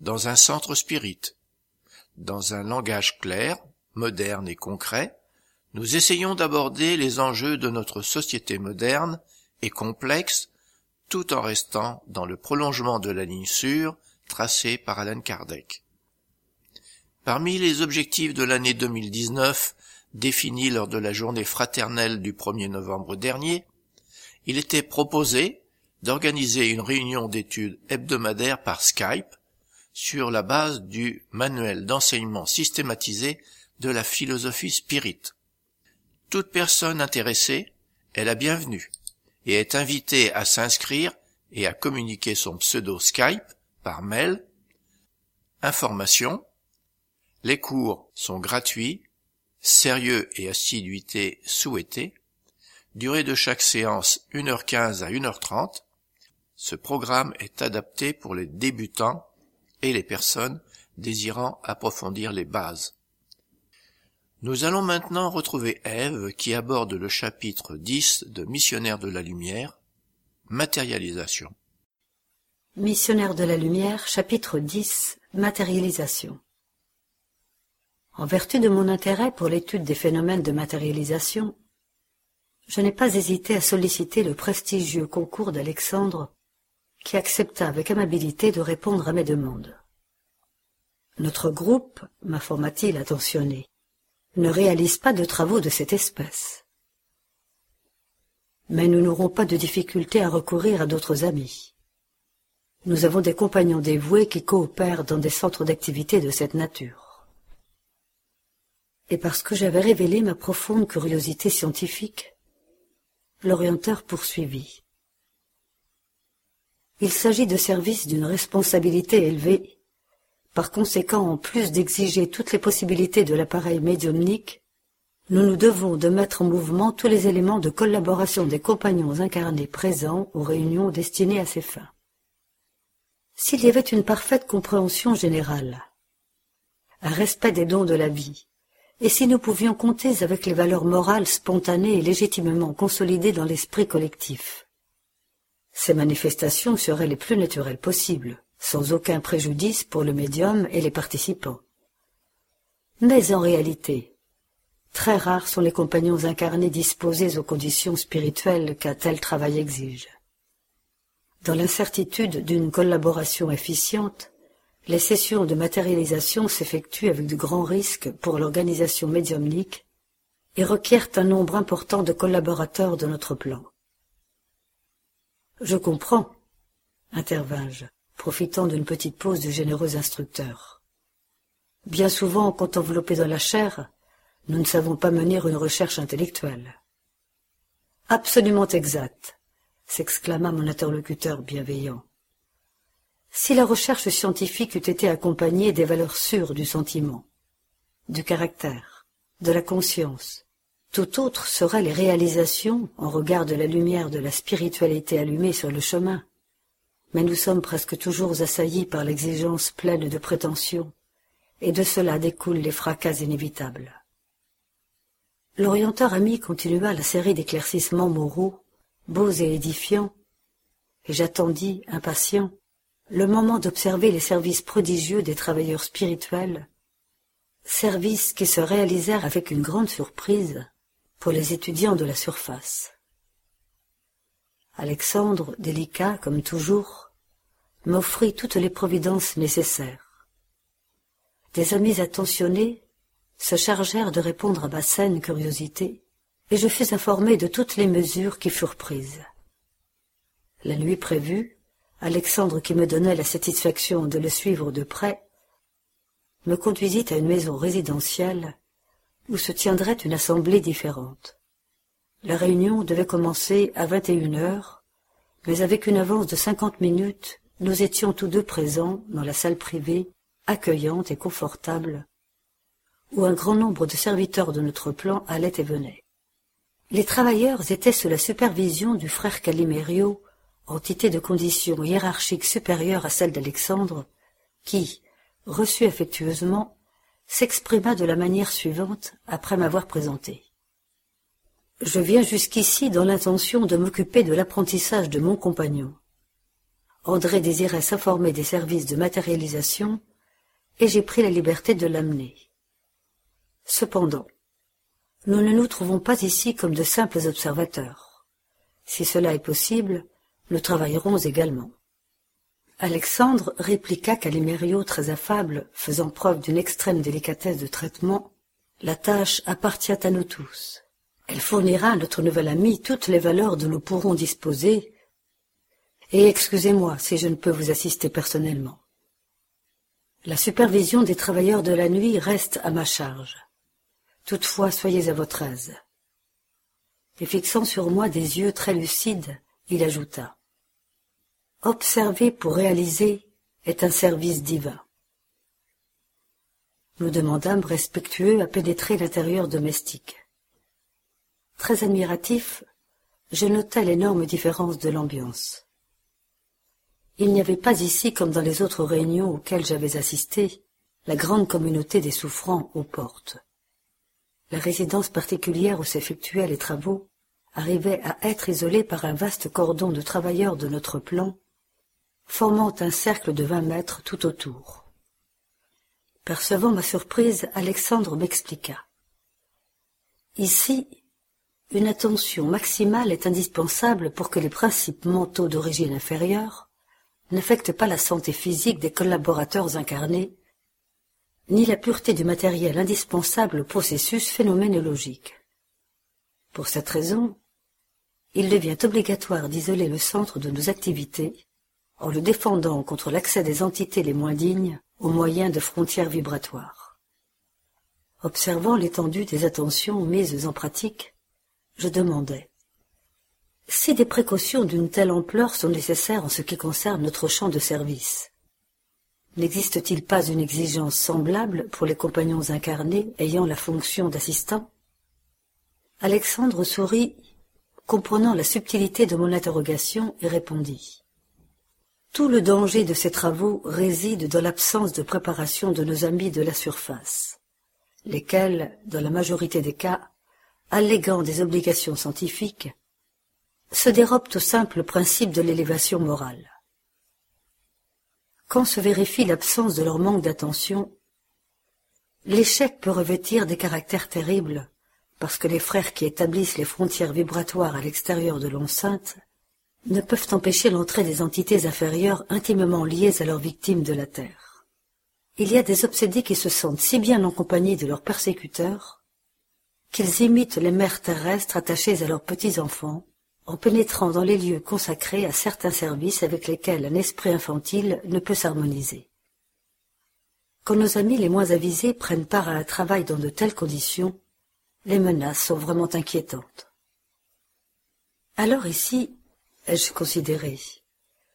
dans un centre spirit. Dans un langage clair, moderne et concret, nous essayons d'aborder les enjeux de notre société moderne et complexe tout en restant dans le prolongement de la ligne sûre tracée par Alan Kardec. Parmi les objectifs de l'année 2019 définis lors de la journée fraternelle du 1er novembre dernier, il était proposé d'organiser une réunion d'études hebdomadaire par Skype sur la base du manuel d'enseignement systématisé de la philosophie spirit. Toute personne intéressée est la bienvenue et est invitée à s'inscrire et à communiquer son pseudo Skype par mail. Information. Les cours sont gratuits sérieux et assiduité souhaitée, durée de chaque séance 1h15 à 1h30. Ce programme est adapté pour les débutants et les personnes désirant approfondir les bases. Nous allons maintenant retrouver Ève qui aborde le chapitre 10 de Missionnaire de la Lumière, Matérialisation. Missionnaire de la Lumière, chapitre 10, Matérialisation. En vertu de mon intérêt pour l'étude des phénomènes de matérialisation, je n'ai pas hésité à solliciter le prestigieux concours d'Alexandre, qui accepta avec amabilité de répondre à mes demandes. Notre groupe, m'informa-t-il attentionné, ne réalise pas de travaux de cette espèce. Mais nous n'aurons pas de difficulté à recourir à d'autres amis. Nous avons des compagnons dévoués qui coopèrent dans des centres d'activité de cette nature et parce que j'avais révélé ma profonde curiosité scientifique, l'orienteur poursuivit. Il s'agit de services d'une responsabilité élevée. Par conséquent, en plus d'exiger toutes les possibilités de l'appareil médiumnique, nous nous devons de mettre en mouvement tous les éléments de collaboration des compagnons incarnés présents aux réunions destinées à ces fins. S'il y avait une parfaite compréhension générale, un respect des dons de la vie, et si nous pouvions compter avec les valeurs morales spontanées et légitimement consolidées dans l'esprit collectif? Ces manifestations seraient les plus naturelles possibles, sans aucun préjudice pour le médium et les participants. Mais en réalité, très rares sont les compagnons incarnés disposés aux conditions spirituelles qu'un tel travail exige. Dans l'incertitude d'une collaboration efficiente, les sessions de matérialisation s'effectuent avec de grands risques pour l'organisation médiumnique et requièrent un nombre important de collaborateurs de notre plan. Je comprends, intervins-je, profitant d'une petite pause du généreux instructeur. Bien souvent, quand enveloppés dans la chair, nous ne savons pas mener une recherche intellectuelle. Absolument exact, s'exclama mon interlocuteur bienveillant. Si la recherche scientifique eût été accompagnée des valeurs sûres du sentiment, du caractère, de la conscience, tout autre seraient les réalisations en regard de la lumière de la spiritualité allumée sur le chemin. Mais nous sommes presque toujours assaillis par l'exigence pleine de prétention, et de cela découlent les fracas inévitables. L'orienteur ami continua la série d'éclaircissements moraux, beaux et édifiants, et j'attendis, impatient, le moment d'observer les services prodigieux des travailleurs spirituels, services qui se réalisèrent avec une grande surprise pour les étudiants de la surface. Alexandre, délicat comme toujours, m'offrit toutes les providences nécessaires. Des amis attentionnés se chargèrent de répondre à ma saine curiosité, et je fus informé de toutes les mesures qui furent prises. La nuit prévue, Alexandre, qui me donnait la satisfaction de le suivre de près, me conduisit à une maison résidentielle où se tiendrait une assemblée différente. La réunion devait commencer à vingt et une heures, mais avec une avance de cinquante minutes, nous étions tous deux présents dans la salle privée, accueillante et confortable, où un grand nombre de serviteurs de notre plan allaient et venaient. Les travailleurs étaient sous la supervision du frère Calimério, entité de condition hiérarchique supérieure à celle d'Alexandre, qui, reçu affectueusement, s'exprima de la manière suivante après m'avoir présenté. Je viens jusqu'ici dans l'intention de m'occuper de l'apprentissage de mon compagnon. André désirait s'informer des services de matérialisation, et j'ai pris la liberté de l'amener. Cependant, nous ne nous trouvons pas ici comme de simples observateurs. Si cela est possible, nous travaillerons également. Alexandre répliqua Calimério très affable, faisant preuve d'une extrême délicatesse de traitement. La tâche appartient à nous tous. Elle fournira à notre nouvel ami toutes les valeurs dont nous pourrons disposer. Et excusez-moi si je ne peux vous assister personnellement. La supervision des travailleurs de la nuit reste à ma charge. Toutefois, soyez à votre aise. Et fixant sur moi des yeux très lucides, il ajouta. Observer pour réaliser est un service divin. Nous demandâmes respectueux à pénétrer l'intérieur domestique. Très admiratif, je notai l'énorme différence de l'ambiance. Il n'y avait pas ici, comme dans les autres réunions auxquelles j'avais assisté, la grande communauté des souffrants aux portes. La résidence particulière où s'effectuaient les travaux arrivait à être isolée par un vaste cordon de travailleurs de notre plan, formant un cercle de vingt mètres tout autour. Percevant ma surprise, Alexandre m'expliqua. Ici, une attention maximale est indispensable pour que les principes mentaux d'origine inférieure n'affectent pas la santé physique des collaborateurs incarnés, ni la pureté du matériel indispensable au processus phénoménologique. Pour cette raison, il devient obligatoire d'isoler le centre de nos activités en le défendant contre l'accès des entités les moins dignes au moyen de frontières vibratoires. Observant l'étendue des attentions mises en pratique, je demandais si des précautions d'une telle ampleur sont nécessaires en ce qui concerne notre champ de service, n'existe-t-il pas une exigence semblable pour les compagnons incarnés ayant la fonction d'assistants Alexandre sourit, comprenant la subtilité de mon interrogation, et répondit. Tout le danger de ces travaux réside dans l'absence de préparation de nos amis de la surface, lesquels, dans la majorité des cas, alléguant des obligations scientifiques, se dérobent au simple principe de l'élévation morale. Quand se vérifie l'absence de leur manque d'attention, l'échec peut revêtir des caractères terribles, parce que les frères qui établissent les frontières vibratoires à l'extérieur de l'enceinte ne peuvent empêcher l'entrée des entités inférieures intimement liées à leurs victimes de la Terre. Il y a des obsédés qui se sentent si bien en compagnie de leurs persécuteurs qu'ils imitent les mères terrestres attachées à leurs petits-enfants en pénétrant dans les lieux consacrés à certains services avec lesquels un esprit infantile ne peut s'harmoniser. Quand nos amis les moins avisés prennent part à un travail dans de telles conditions, les menaces sont vraiment inquiétantes. Alors ici, ai-je considéré,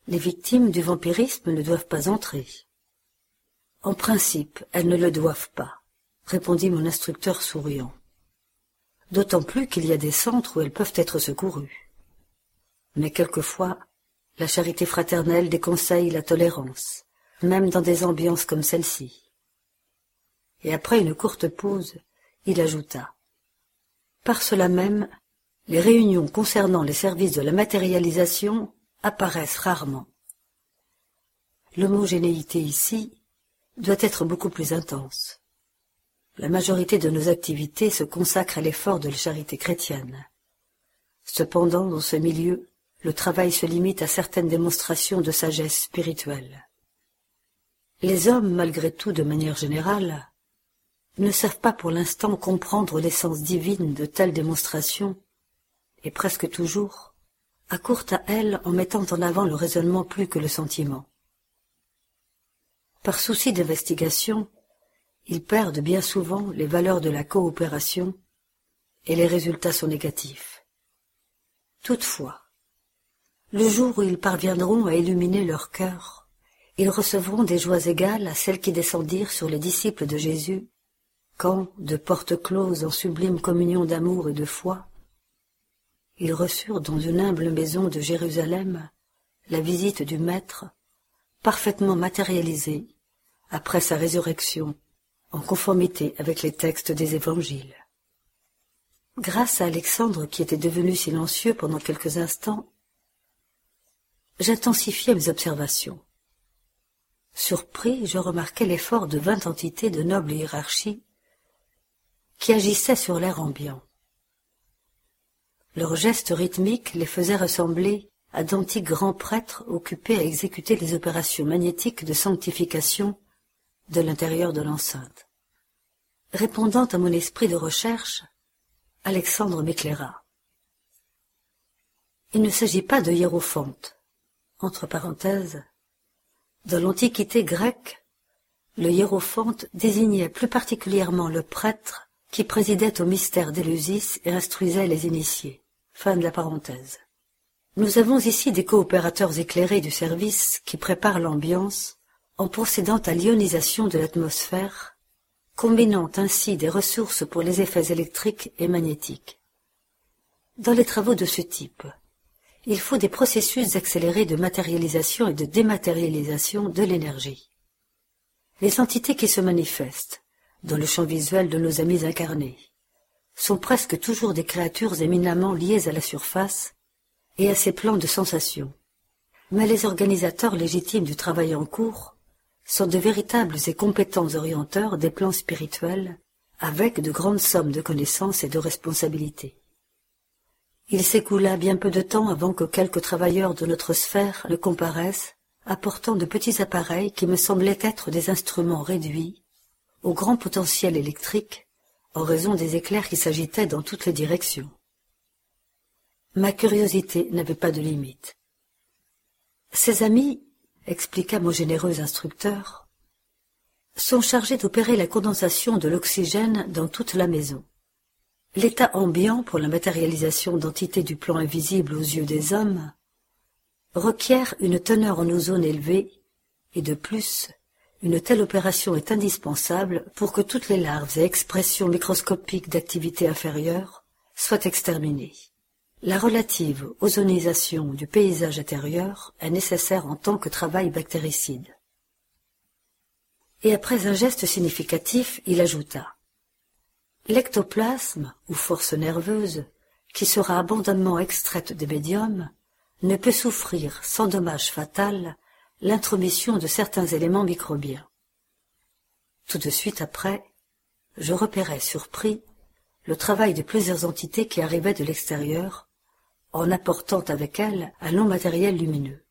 les victimes du vampirisme ne doivent pas entrer. En principe, elles ne le doivent pas, répondit mon instructeur souriant. D'autant plus qu'il y a des centres où elles peuvent être secourues mais quelquefois la charité fraternelle déconseille la tolérance, même dans des ambiances comme celle-ci. Et après une courte pause, il ajouta. Par cela même, les réunions concernant les services de la matérialisation apparaissent rarement. l'homogénéité ici doit être beaucoup plus intense. La majorité de nos activités se consacre à l'effort de la charité chrétienne. Cependant, dans ce milieu, le travail se limite à certaines démonstrations de sagesse spirituelle. Les hommes, malgré tout, de manière générale, ne savent pas pour l'instant comprendre l'essence divine de telles démonstrations, et presque toujours accourent à elles en mettant en avant le raisonnement plus que le sentiment. Par souci d'investigation, ils perdent bien souvent les valeurs de la coopération et les résultats sont négatifs. Toutefois, le jour où ils parviendront à illuminer leur cœur, ils recevront des joies égales à celles qui descendirent sur les disciples de Jésus quand, de portes closes en sublime communion d'amour et de foi, ils reçurent dans une humble maison de Jérusalem la visite du Maître, parfaitement matérialisée, après sa résurrection, en conformité avec les textes des évangiles. Grâce à Alexandre qui était devenu silencieux pendant quelques instants, j'intensifiai mes observations. Surpris, je remarquai l'effort de vingt entités de noble hiérarchie qui agissaient sur l'air ambiant. Leurs gestes rythmiques les faisaient ressembler à d'antiques grands prêtres occupés à exécuter les opérations magnétiques de sanctification de l'intérieur de l'enceinte. Répondant à mon esprit de recherche, Alexandre m'éclaira. Il ne s'agit pas de hiérophante. Entre parenthèses, dans l'Antiquité grecque, le hiérophante désignait plus particulièrement le prêtre qui présidait au mystère d'Élusis et instruisait les initiés. Fin de la parenthèse. Nous avons ici des coopérateurs éclairés du service qui préparent l'ambiance en procédant à l'ionisation de l'atmosphère, combinant ainsi des ressources pour les effets électriques et magnétiques. Dans les travaux de ce type, il faut des processus accélérés de matérialisation et de dématérialisation de l'énergie. Les entités qui se manifestent, dans le champ visuel de nos amis incarnés, sont presque toujours des créatures éminemment liées à la surface et à ses plans de sensations. Mais les organisateurs légitimes du travail en cours sont de véritables et compétents orienteurs des plans spirituels, avec de grandes sommes de connaissances et de responsabilités. Il s'écoula bien peu de temps avant que quelques travailleurs de notre sphère ne comparaissent, apportant de petits appareils qui me semblaient être des instruments réduits, au grand potentiel électrique, en raison des éclairs qui s'agitaient dans toutes les directions. Ma curiosité n'avait pas de limite. Ces amis, expliqua mon généreux instructeur, sont chargés d'opérer la condensation de l'oxygène dans toute la maison. L'état ambiant pour la matérialisation d'entités du plan invisible aux yeux des hommes requiert une teneur en ozone élevée et de plus une telle opération est indispensable pour que toutes les larves et expressions microscopiques d'activité inférieure soient exterminées. La relative ozonisation du paysage intérieur est nécessaire en tant que travail bactéricide. Et après un geste significatif, il ajouta L'ectoplasme, ou force nerveuse, qui sera abondamment extraite des médiums, ne peut souffrir sans dommage fatal l'intromission de certains éléments microbiens. Tout de suite après, je repérai surpris le travail de plusieurs entités qui arrivaient de l'extérieur, en apportant avec elles un long matériel lumineux.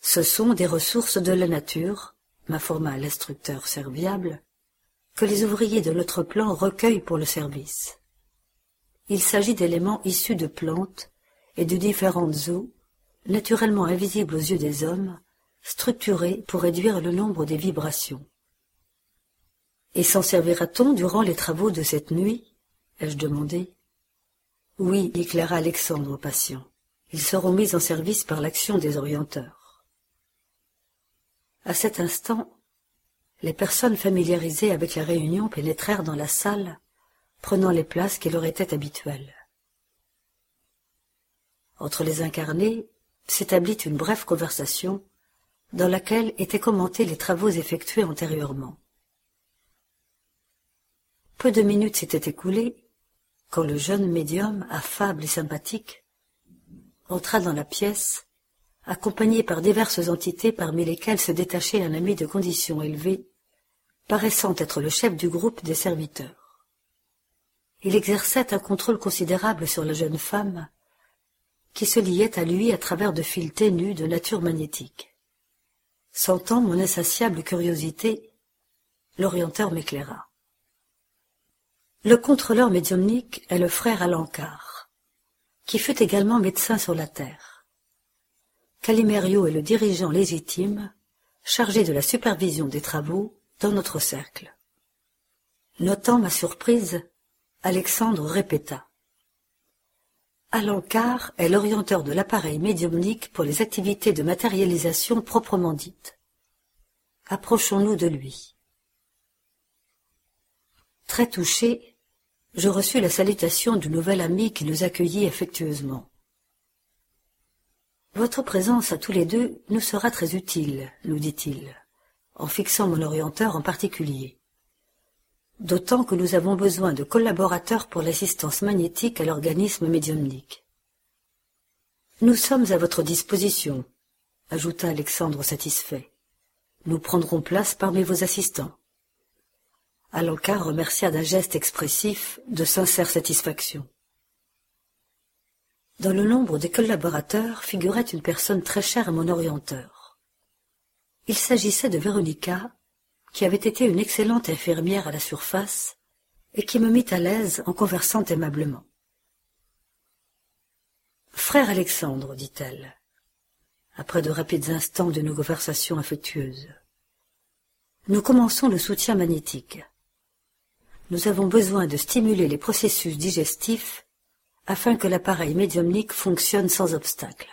Ce sont des ressources de la nature, m'informa l'instructeur serviable, que les ouvriers de notre plan recueillent pour le service. Il s'agit d'éléments issus de plantes et de différentes eaux naturellement invisible aux yeux des hommes, structuré pour réduire le nombre des vibrations. Et s'en servira-t-on durant les travaux de cette nuit ai-je demandé. Oui, éclaira Alexandre patient. Ils seront mis en service par l'action des orienteurs. À cet instant, les personnes familiarisées avec la réunion pénétrèrent dans la salle, prenant les places qui leur étaient habituelles. Entre les incarnés, s'établit une brève conversation dans laquelle étaient commentés les travaux effectués antérieurement. Peu de minutes s'étaient écoulées quand le jeune médium, affable et sympathique, entra dans la pièce accompagné par diverses entités parmi lesquelles se détachait un ami de condition élevée, paraissant être le chef du groupe des serviteurs. Il exerçait un contrôle considérable sur la jeune femme, qui se liait à lui à travers de fils ténus de nature magnétique. Sentant mon insatiable curiosité, l'orienteur m'éclaira. Le contrôleur médiumnique est le frère Alencar, qui fut également médecin sur la terre. Calimerio est le dirigeant légitime, chargé de la supervision des travaux dans notre cercle. Notant ma surprise, Alexandre répéta. Alencar est l'orienteur de l'appareil médiumnique pour les activités de matérialisation proprement dites. Approchons-nous de lui. Très touché, je reçus la salutation du nouvel ami qui nous accueillit affectueusement. Votre présence à tous les deux nous sera très utile, nous dit-il en fixant mon orienteur en particulier. D'autant que nous avons besoin de collaborateurs pour l'assistance magnétique à l'organisme médiumnique. Nous sommes à votre disposition, ajouta Alexandre satisfait. Nous prendrons place parmi vos assistants. Alanka remercia d'un geste expressif de sincère satisfaction. Dans le nombre des collaborateurs figurait une personne très chère à mon orienteur. Il s'agissait de Véronica, qui avait été une excellente infirmière à la surface et qui me mit à l'aise en conversant aimablement. Frère Alexandre, dit-elle, après de rapides instants de nos conversations affectueuses, nous commençons le soutien magnétique. Nous avons besoin de stimuler les processus digestifs afin que l'appareil médiumnique fonctionne sans obstacle.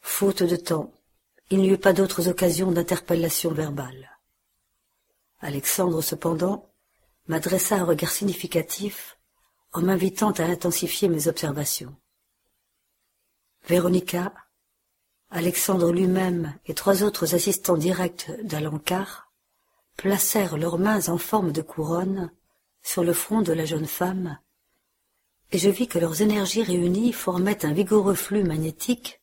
Faute de temps, il n'y eut pas d'autres occasions d'interpellation verbale. Alexandre, cependant, m'adressa un regard significatif en m'invitant à intensifier mes observations. Véronica, Alexandre lui-même et trois autres assistants directs d'Alencar placèrent leurs mains en forme de couronne sur le front de la jeune femme, et je vis que leurs énergies réunies formaient un vigoureux flux magnétique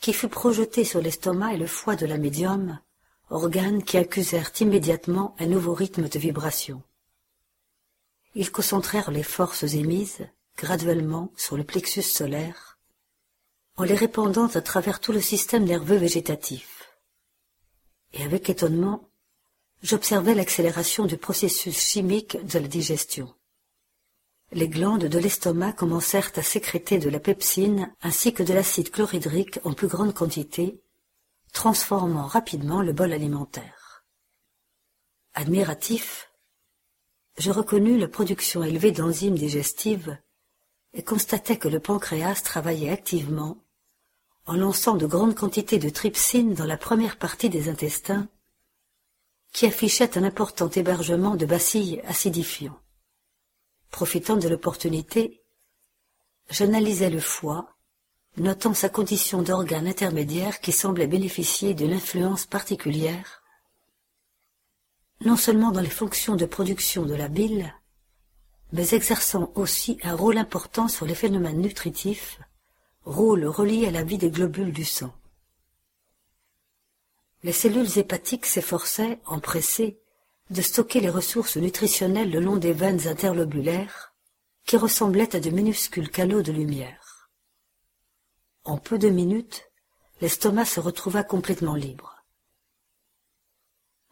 qui fut projeté sur l'estomac et le foie de la médium, organes qui accusèrent immédiatement un nouveau rythme de vibration. Ils concentrèrent les forces émises, graduellement, sur le plexus solaire, en les répandant à travers tout le système nerveux végétatif. Et avec étonnement, j'observais l'accélération du processus chimique de la digestion les glandes de l'estomac commencèrent à sécréter de la pepsine ainsi que de l'acide chlorhydrique en plus grande quantité, transformant rapidement le bol alimentaire. Admiratif, je reconnus la production élevée d'enzymes digestives et constatai que le pancréas travaillait activement en lançant de grandes quantités de trypsine dans la première partie des intestins, qui affichait un important hébergement de bacilles acidifiants. Profitant de l'opportunité, j'analysai le foie, notant sa condition d'organe intermédiaire qui semblait bénéficier d'une influence particulière, non seulement dans les fonctions de production de la bile, mais exerçant aussi un rôle important sur les phénomènes nutritifs, rôle relié à la vie des globules du sang. Les cellules hépatiques s'efforçaient, empressées, de stocker les ressources nutritionnelles le long des veines interlobulaires qui ressemblaient à de minuscules canaux de lumière. En peu de minutes, l'estomac se retrouva complètement libre.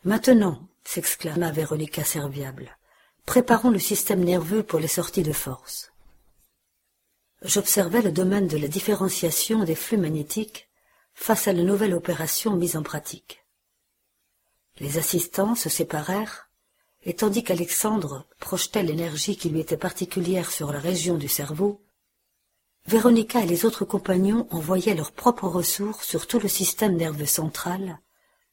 Maintenant, s'exclama Véronica serviable, préparons le système nerveux pour les sorties de force. J'observai le domaine de la différenciation des flux magnétiques face à la nouvelle opération mise en pratique. Les assistants se séparèrent, et tandis qu'Alexandre projetait l'énergie qui lui était particulière sur la région du cerveau, Véronica et les autres compagnons envoyaient leurs propres ressources sur tout le système nerveux central,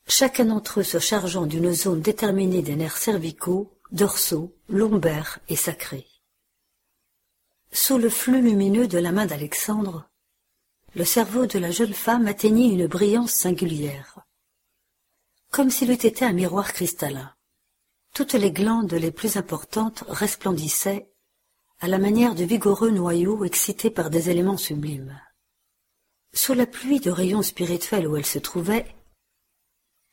chacun d'entre eux se chargeant d'une zone déterminée des nerfs cervicaux, dorsaux, lombaires et sacrés. Sous le flux lumineux de la main d'Alexandre, le cerveau de la jeune femme atteignit une brillance singulière comme s'il eût été un miroir cristallin. Toutes les glandes les plus importantes resplendissaient à la manière de vigoureux noyaux excités par des éléments sublimes. Sous la pluie de rayons spirituels où elle se trouvait,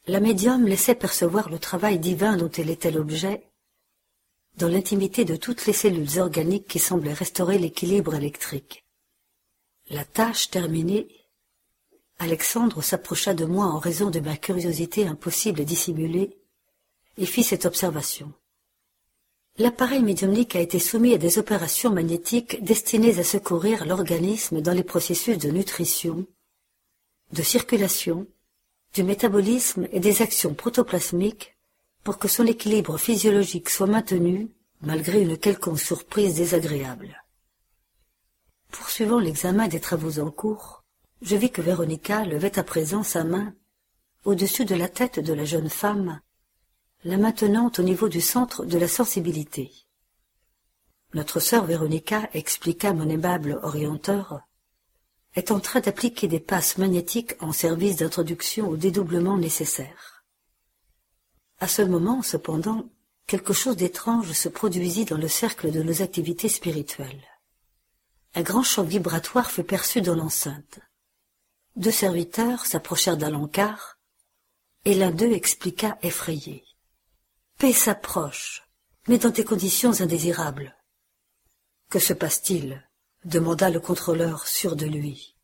la médium laissait percevoir le travail divin dont elle était l'objet, dans l'intimité de toutes les cellules organiques qui semblaient restaurer l'équilibre électrique. La tâche terminée, Alexandre s'approcha de moi en raison de ma curiosité impossible à dissimuler et fit cette observation. L'appareil médiumnique a été soumis à des opérations magnétiques destinées à secourir l'organisme dans les processus de nutrition, de circulation, du métabolisme et des actions protoplasmiques pour que son équilibre physiologique soit maintenu malgré une quelconque surprise désagréable. Poursuivant l'examen des travaux en cours, je vis que Véronica levait à présent sa main au-dessus de la tête de la jeune femme la maintenant au niveau du centre de la sensibilité. Notre sœur Véronica expliqua mon aimable orienteur, est en train d'appliquer des passes magnétiques en service d'introduction au dédoublement nécessaire. À ce moment, cependant, quelque chose d'étrange se produisit dans le cercle de nos activités spirituelles. Un grand champ vibratoire fut perçu dans l'enceinte. Deux serviteurs s'approchèrent d'Alancard, et l'un d'eux expliqua effrayé paix s'approche, mais dans des conditions indésirables. Que se passe-t-il? demanda le contrôleur sûr de lui.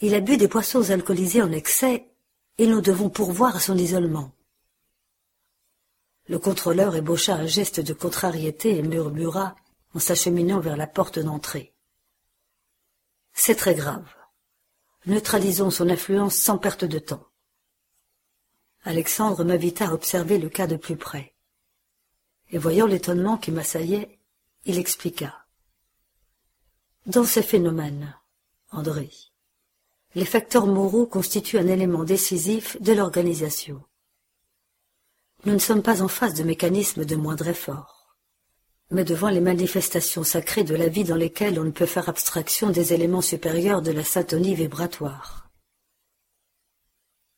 Il a bu des boissons alcoolisées en excès, et nous devons pourvoir à son isolement. Le contrôleur ébaucha un geste de contrariété et murmura en s'acheminant vers la porte d'entrée. C'est très grave. Neutralisons son influence sans perte de temps. Alexandre m'invita à observer le cas de plus près. Et voyant l'étonnement qui m'assaillait, il expliqua. Dans ces phénomènes, André, les facteurs moraux constituent un élément décisif de l'organisation. Nous ne sommes pas en face de mécanismes de moindre effort, mais devant les manifestations sacrées de la vie dans lesquelles on ne peut faire abstraction des éléments supérieurs de la syntonie vibratoire.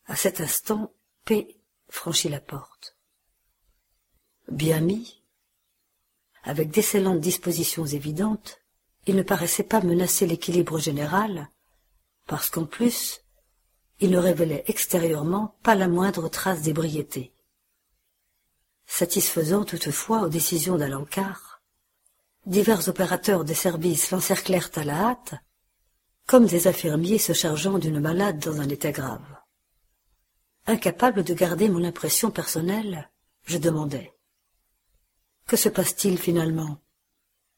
À cet instant, P franchit la porte. Bien mis, avec d'excellentes dispositions évidentes, il ne paraissait pas menacer l'équilibre général, parce qu'en plus, il ne révélait extérieurement pas la moindre trace d'ébriété. Satisfaisant toutefois aux décisions d'Alencar, divers opérateurs des services l'encerclèrent à la hâte, comme des infirmiers se chargeant d'une malade dans un état grave. Incapable de garder mon impression personnelle, je demandai. Que se passe-t-il finalement?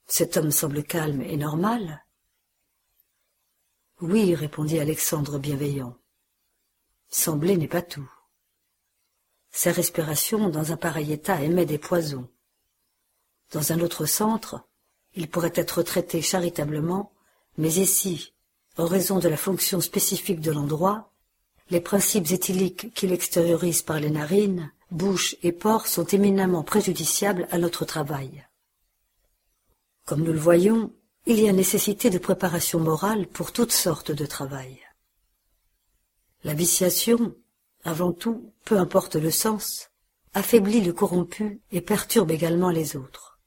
Cet homme semble calme et normal. Oui, répondit Alexandre bienveillant. Sembler n'est pas tout. Sa respiration dans un pareil état émet des poisons. Dans un autre centre, il pourrait être traité charitablement, mais ici, en raison de la fonction spécifique de l'endroit, les principes éthyliques qu'il extériorise par les narines, bouche et pores sont éminemment préjudiciables à notre travail. Comme nous le voyons, il y a nécessité de préparation morale pour toutes sortes de travail. La viciation, avant tout, peu importe le sens, affaiblit le corrompu et perturbe également les autres.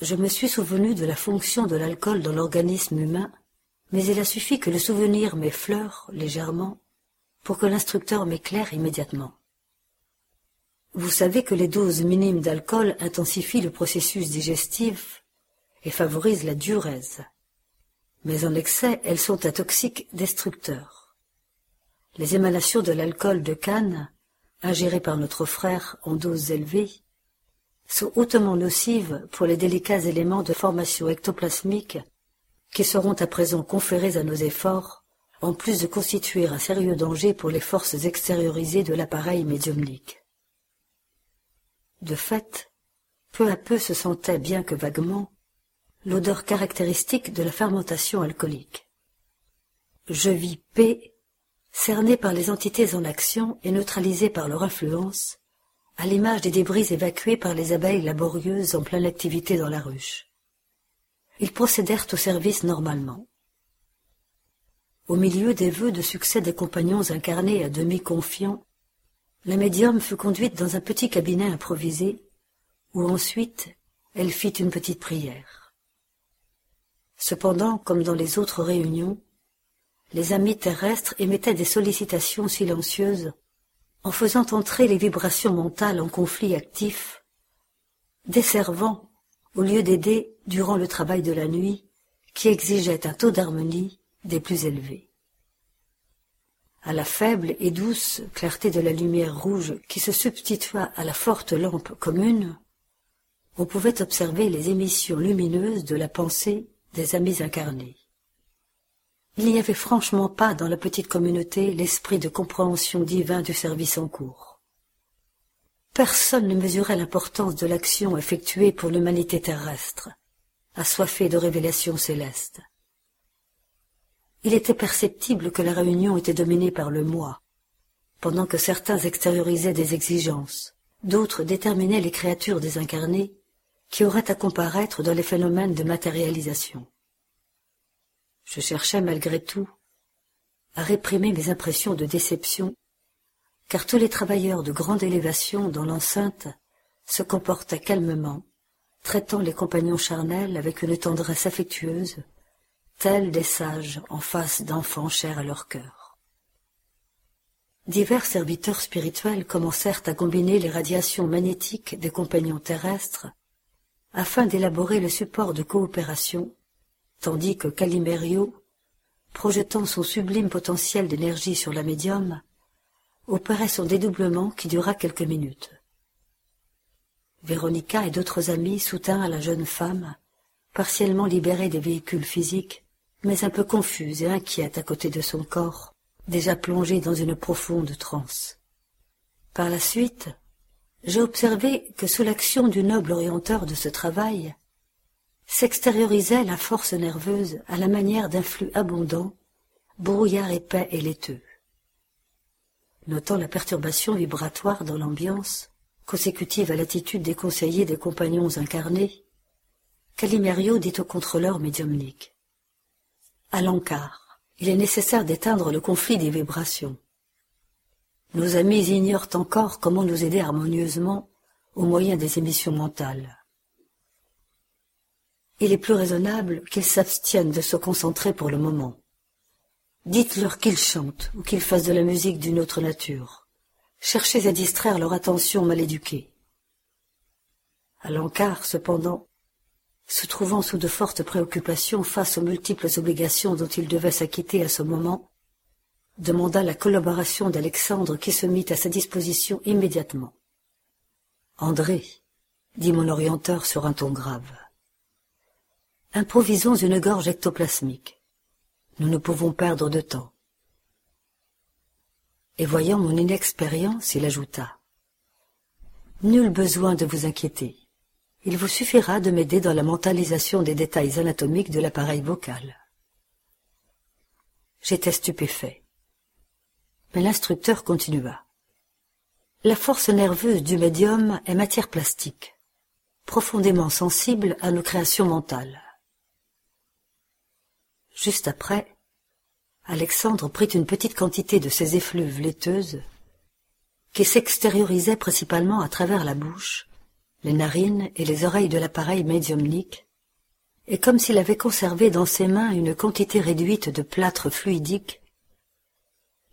Je me suis souvenu de la fonction de l'alcool dans l'organisme humain, mais il a suffi que le souvenir m'effleure légèrement pour que l'instructeur m'éclaire immédiatement. Vous savez que les doses minimes d'alcool intensifient le processus digestif et favorisent la diurèse. Mais en excès, elles sont un toxique destructeur. Les émanations de l'alcool de canne, ingérées par notre frère en doses élevées, sont hautement nocives pour les délicats éléments de formation ectoplasmique qui seront à présent conférés à nos efforts en plus de constituer un sérieux danger pour les forces extériorisées de l'appareil médiumnique. De fait, peu à peu se sentait, bien que vaguement, l'odeur caractéristique de la fermentation alcoolique. Je vis P, cerné par les entités en action et neutralisé par leur influence, à l'image des débris évacués par les abeilles laborieuses en pleine activité dans la ruche. Ils procédèrent au service normalement. Au milieu des vœux de succès des compagnons incarnés à demi confiants, la médium fut conduite dans un petit cabinet improvisé, où ensuite elle fit une petite prière. Cependant, comme dans les autres réunions, les amis terrestres émettaient des sollicitations silencieuses en faisant entrer les vibrations mentales en conflit actif, desservant, au lieu d'aider durant le travail de la nuit, qui exigeait un taux d'harmonie des plus élevés. À la faible et douce clarté de la lumière rouge qui se substitua à la forte lampe commune, on pouvait observer les émissions lumineuses de la pensée des amis incarnés. Il n'y avait franchement pas dans la petite communauté l'esprit de compréhension divin du service en cours. Personne ne mesurait l'importance de l'action effectuée pour l'humanité terrestre, assoiffée de révélations célestes. Il était perceptible que la réunion était dominée par le moi, pendant que certains extériorisaient des exigences, d'autres déterminaient les créatures désincarnées qui auraient à comparaître dans les phénomènes de matérialisation. Je cherchais malgré tout à réprimer mes impressions de déception, car tous les travailleurs de grande élévation dans l'enceinte se comportaient calmement, traitant les compagnons charnels avec une tendresse affectueuse, tels des sages en face d'enfants chers à leur cœur. Divers serviteurs spirituels commencèrent à combiner les radiations magnétiques des compagnons terrestres afin d'élaborer le support de coopération tandis que Calimerio, projetant son sublime potentiel d'énergie sur la médium, opérait son dédoublement qui dura quelques minutes. Véronica et d'autres amis soutinrent la jeune femme, partiellement libérée des véhicules physiques, mais un peu confuse et inquiète à côté de son corps, déjà plongé dans une profonde transe. Par la suite, j'ai observé que sous l'action du noble orienteur de ce travail, s'extériorisait la force nerveuse à la manière d'un flux abondant, brouillard épais et laiteux. Notant la perturbation vibratoire dans l'ambiance, consécutive à l'attitude des conseillers des compagnons incarnés, Calimerio dit au contrôleur médiumnique. À l'encart, il est nécessaire d'éteindre le conflit des vibrations. Nos amis ignorent encore comment nous aider harmonieusement au moyen des émissions mentales il est plus raisonnable qu'ils s'abstiennent de se concentrer pour le moment. Dites-leur qu'ils chantent ou qu'ils fassent de la musique d'une autre nature. Cherchez à distraire leur attention mal éduquée. À cependant, se trouvant sous de fortes préoccupations face aux multiples obligations dont il devait s'acquitter à ce moment, demanda la collaboration d'Alexandre qui se mit à sa disposition immédiatement. André, dit mon orienteur sur un ton grave, Improvisons une gorge ectoplasmique. Nous ne pouvons perdre de temps. Et voyant mon inexpérience, il ajouta. Nul besoin de vous inquiéter. Il vous suffira de m'aider dans la mentalisation des détails anatomiques de l'appareil vocal. J'étais stupéfait. Mais l'instructeur continua. La force nerveuse du médium est matière plastique, profondément sensible à nos créations mentales. Juste après, Alexandre prit une petite quantité de ces effluves laiteuses qui s'extériorisaient principalement à travers la bouche, les narines et les oreilles de l'appareil médiumnique, et comme s'il avait conservé dans ses mains une quantité réduite de plâtre fluidique,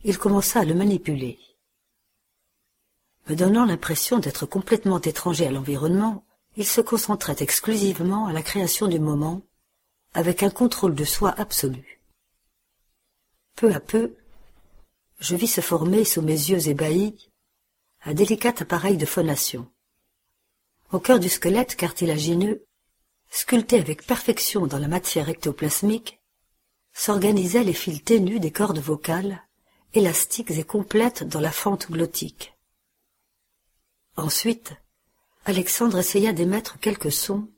il commença à le manipuler. Me donnant l'impression d'être complètement étranger à l'environnement, il se concentrait exclusivement à la création du moment avec un contrôle de soi absolu. Peu à peu, je vis se former sous mes yeux ébahis un délicat appareil de phonation. Au cœur du squelette cartilagineux, sculpté avec perfection dans la matière ectoplasmique, s'organisaient les fils ténus des cordes vocales, élastiques et complètes dans la fente glottique. Ensuite, Alexandre essaya d'émettre quelques sons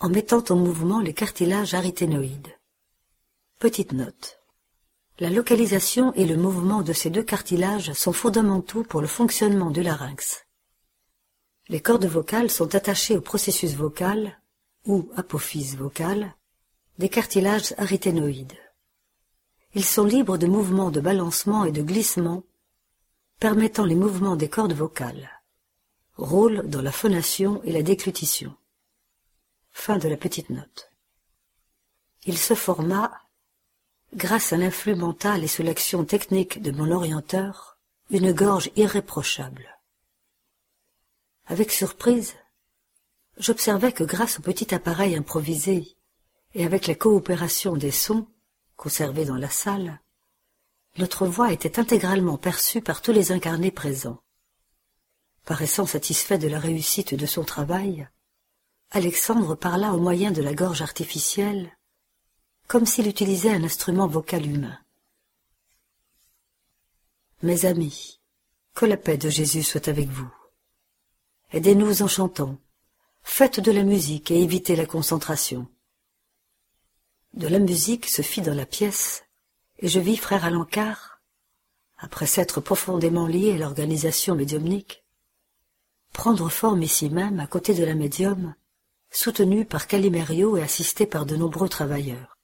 en mettant en mouvement les cartilages aryténoïdes. Petite note. La localisation et le mouvement de ces deux cartilages sont fondamentaux pour le fonctionnement du larynx. Les cordes vocales sont attachées au processus vocal, ou apophyse vocale, des cartilages aryténoïdes. Ils sont libres de mouvements de balancement et de glissement, permettant les mouvements des cordes vocales. Rôle dans la phonation et la déglutition. Fin de la petite note. Il se forma, grâce à l'influx mental et sous l'action technique de mon orienteur, une gorge irréprochable. Avec surprise, j'observais que grâce au petit appareil improvisé et avec la coopération des sons conservés dans la salle, notre voix était intégralement perçue par tous les incarnés présents. Paraissant satisfait de la réussite de son travail, Alexandre parla au moyen de la gorge artificielle, comme s'il utilisait un instrument vocal humain. Mes amis, que la paix de Jésus soit avec vous. Aidez-nous en chantant. Faites de la musique et évitez la concentration. De la musique se fit dans la pièce, et je vis frère Alencar, après s'être profondément lié à l'organisation médiumnique, prendre forme ici même à côté de la médium, soutenu par Calimerio et assisté par de nombreux travailleurs.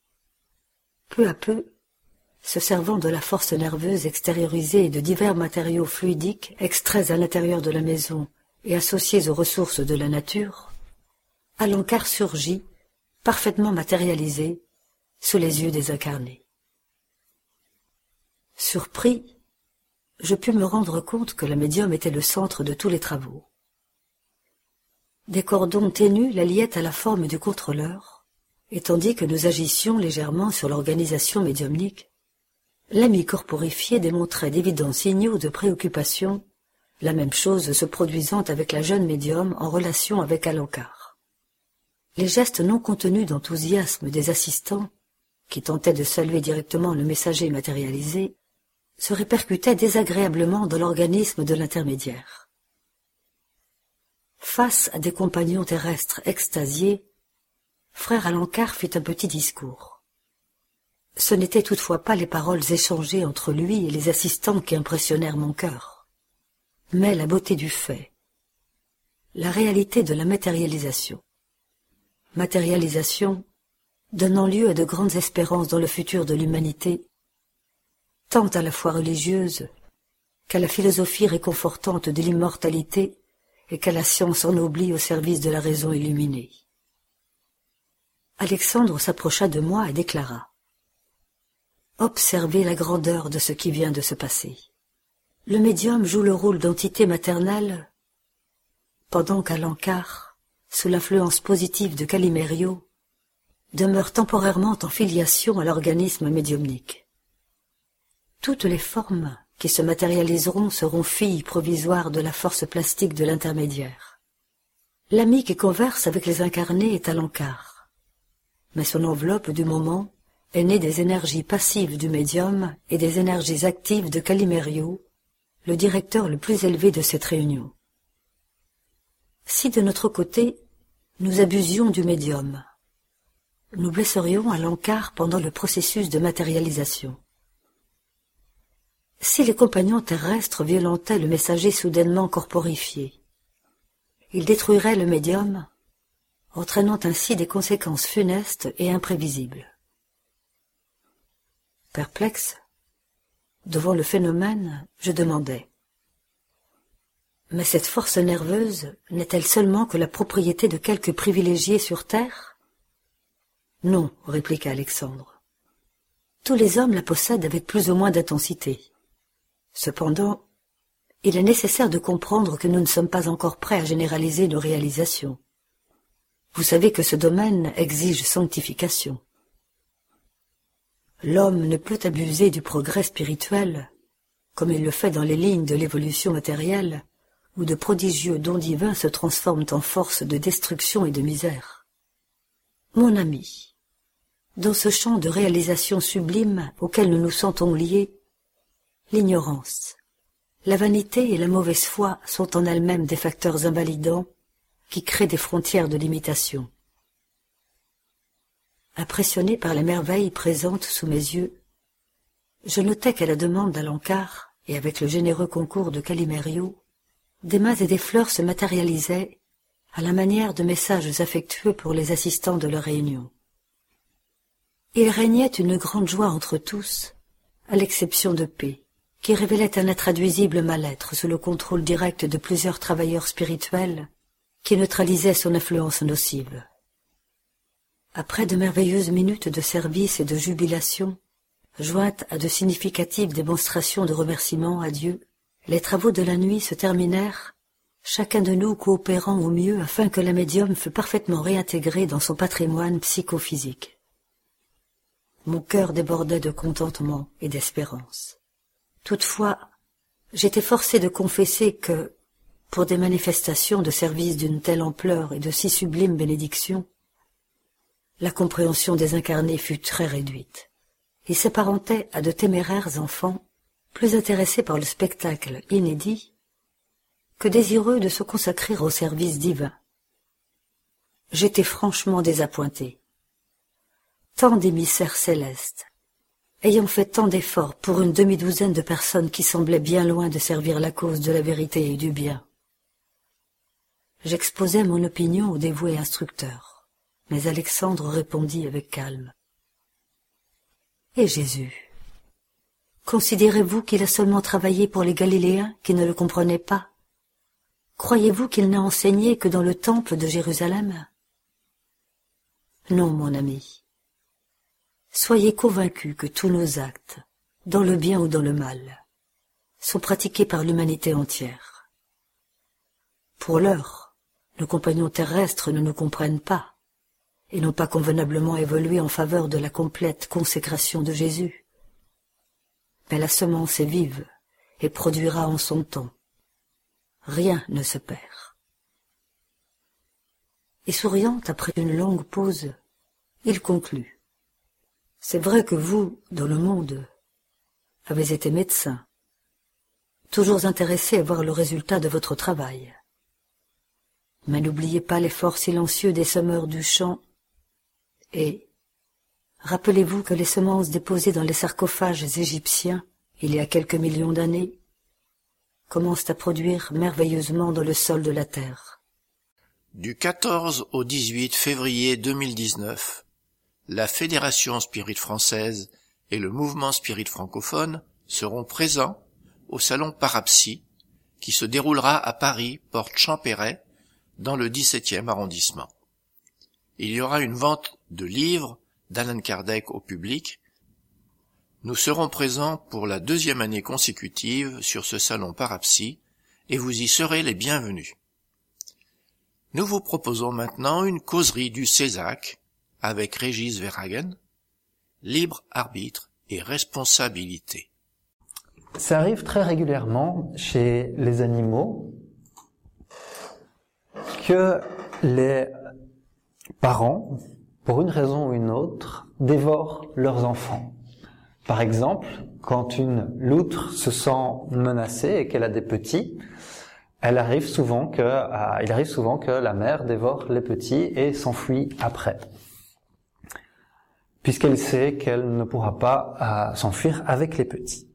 Peu à peu, se servant de la force nerveuse extériorisée et de divers matériaux fluidiques extraits à l'intérieur de la maison et associés aux ressources de la nature, Alencar surgit, parfaitement matérialisé, sous les yeux des incarnés. Surpris, je pus me rendre compte que la médium était le centre de tous les travaux. Des cordons ténus la liaient à la forme du contrôleur, et tandis que nous agissions légèrement sur l'organisation médiumnique, l'ami corporifié démontrait d'évidents signaux de préoccupation, la même chose se produisant avec la jeune médium en relation avec Alencar. Les gestes non contenus d'enthousiasme des assistants, qui tentaient de saluer directement le messager matérialisé, se répercutaient désagréablement dans l'organisme de l'intermédiaire. Face à des compagnons terrestres extasiés, frère Alencar fit un petit discours. Ce n'étaient toutefois pas les paroles échangées entre lui et les assistants qui impressionnèrent mon cœur, mais la beauté du fait, la réalité de la matérialisation. Matérialisation donnant lieu à de grandes espérances dans le futur de l'humanité, tant à la fois religieuse qu'à la philosophie réconfortante de l'immortalité et qu'à la science ennoblie au service de la raison illuminée. Alexandre s'approcha de moi et déclara Observez la grandeur de ce qui vient de se passer. Le médium joue le rôle d'entité maternelle, pendant qu'Alencar, sous l'influence positive de Calimério, demeure temporairement en filiation à l'organisme médiumnique. Toutes les formes qui se matérialiseront seront filles provisoires de la force plastique de l'intermédiaire. L'ami qui converse avec les incarnés est à l'encart. Mais son enveloppe du moment est née des énergies passives du médium et des énergies actives de Calimerio, le directeur le plus élevé de cette réunion. Si de notre côté, nous abusions du médium, nous blesserions à l'encart pendant le processus de matérialisation. Si les compagnons terrestres violentaient le messager soudainement corporifié, ils détruiraient le médium, entraînant ainsi des conséquences funestes et imprévisibles. Perplexe, devant le phénomène, je demandais Mais cette force nerveuse n'est-elle seulement que la propriété de quelques privilégiés sur terre? Non, répliqua Alexandre. Tous les hommes la possèdent avec plus ou moins d'intensité. Cependant, il est nécessaire de comprendre que nous ne sommes pas encore prêts à généraliser nos réalisations. Vous savez que ce domaine exige sanctification. L'homme ne peut abuser du progrès spirituel, comme il le fait dans les lignes de l'évolution matérielle, où de prodigieux dons divins se transforment en force de destruction et de misère. Mon ami, dans ce champ de réalisation sublime auquel nous nous sentons liés, L'ignorance, la vanité et la mauvaise foi sont en elles-mêmes des facteurs invalidants qui créent des frontières de limitation. Impressionné par les merveilles présentes sous mes yeux, je notais qu'à la demande d'Alencar et avec le généreux concours de Calimério, des mains et des fleurs se matérialisaient à la manière de messages affectueux pour les assistants de leur réunion. Il régnait une grande joie entre tous, à l'exception de paix qui révélait un intraduisible mal-être sous le contrôle direct de plusieurs travailleurs spirituels qui neutralisaient son influence nocive. Après de merveilleuses minutes de service et de jubilation, jointes à de significatives démonstrations de remerciement à Dieu, les travaux de la nuit se terminèrent, chacun de nous coopérant au mieux afin que la médium fût parfaitement réintégrée dans son patrimoine psychophysique. Mon cœur débordait de contentement et d'espérance. Toutefois, j'étais forcé de confesser que, pour des manifestations de service d'une telle ampleur et de si sublime bénédiction, la compréhension des incarnés fut très réduite. Ils s'apparentaient à de téméraires enfants, plus intéressés par le spectacle inédit que désireux de se consacrer au service divin. J'étais franchement désappointé. Tant d'émissaires célestes, ayant fait tant d'efforts pour une demi-douzaine de personnes qui semblaient bien loin de servir la cause de la vérité et du bien. J'exposai mon opinion au dévoué instructeur, mais Alexandre répondit avec calme. Et Jésus Considérez-vous qu'il a seulement travaillé pour les Galiléens qui ne le comprenaient pas? Croyez-vous qu'il n'a enseigné que dans le temple de Jérusalem? Non, mon ami. Soyez convaincus que tous nos actes, dans le bien ou dans le mal, sont pratiqués par l'humanité entière. Pour l'heure, nos compagnons terrestres ne nous comprennent pas et n'ont pas convenablement évolué en faveur de la complète consécration de Jésus. Mais la semence est vive et produira en son temps rien ne se perd. Et souriant après une longue pause, il conclut. C'est vrai que vous, dans le monde, avez été médecin, toujours intéressé à voir le résultat de votre travail. Mais n'oubliez pas l'effort silencieux des semeurs du champ et rappelez-vous que les semences déposées dans les sarcophages égyptiens il y a quelques millions d'années commencent à produire merveilleusement dans le sol de la terre. Du 14 au 18 février 2019, la Fédération Spirit Française et le Mouvement Spirit Francophone seront présents au Salon Parapsy, qui se déroulera à Paris, porte Champéret, dans le 17e arrondissement. Il y aura une vente de livres d'Alan Kardec au public nous serons présents pour la deuxième année consécutive sur ce salon Parapsy et vous y serez les bienvenus. Nous vous proposons maintenant une causerie du Césac avec Régis Verhagen, libre arbitre et responsabilité. Ça arrive très régulièrement chez les animaux que les parents, pour une raison ou une autre, dévorent leurs enfants. Par exemple, quand une loutre se sent menacée et qu'elle a des petits, elle arrive souvent que, il arrive souvent que la mère dévore les petits et s'enfuit après, puisqu'elle sait qu'elle ne pourra pas euh, s'enfuir avec les petits.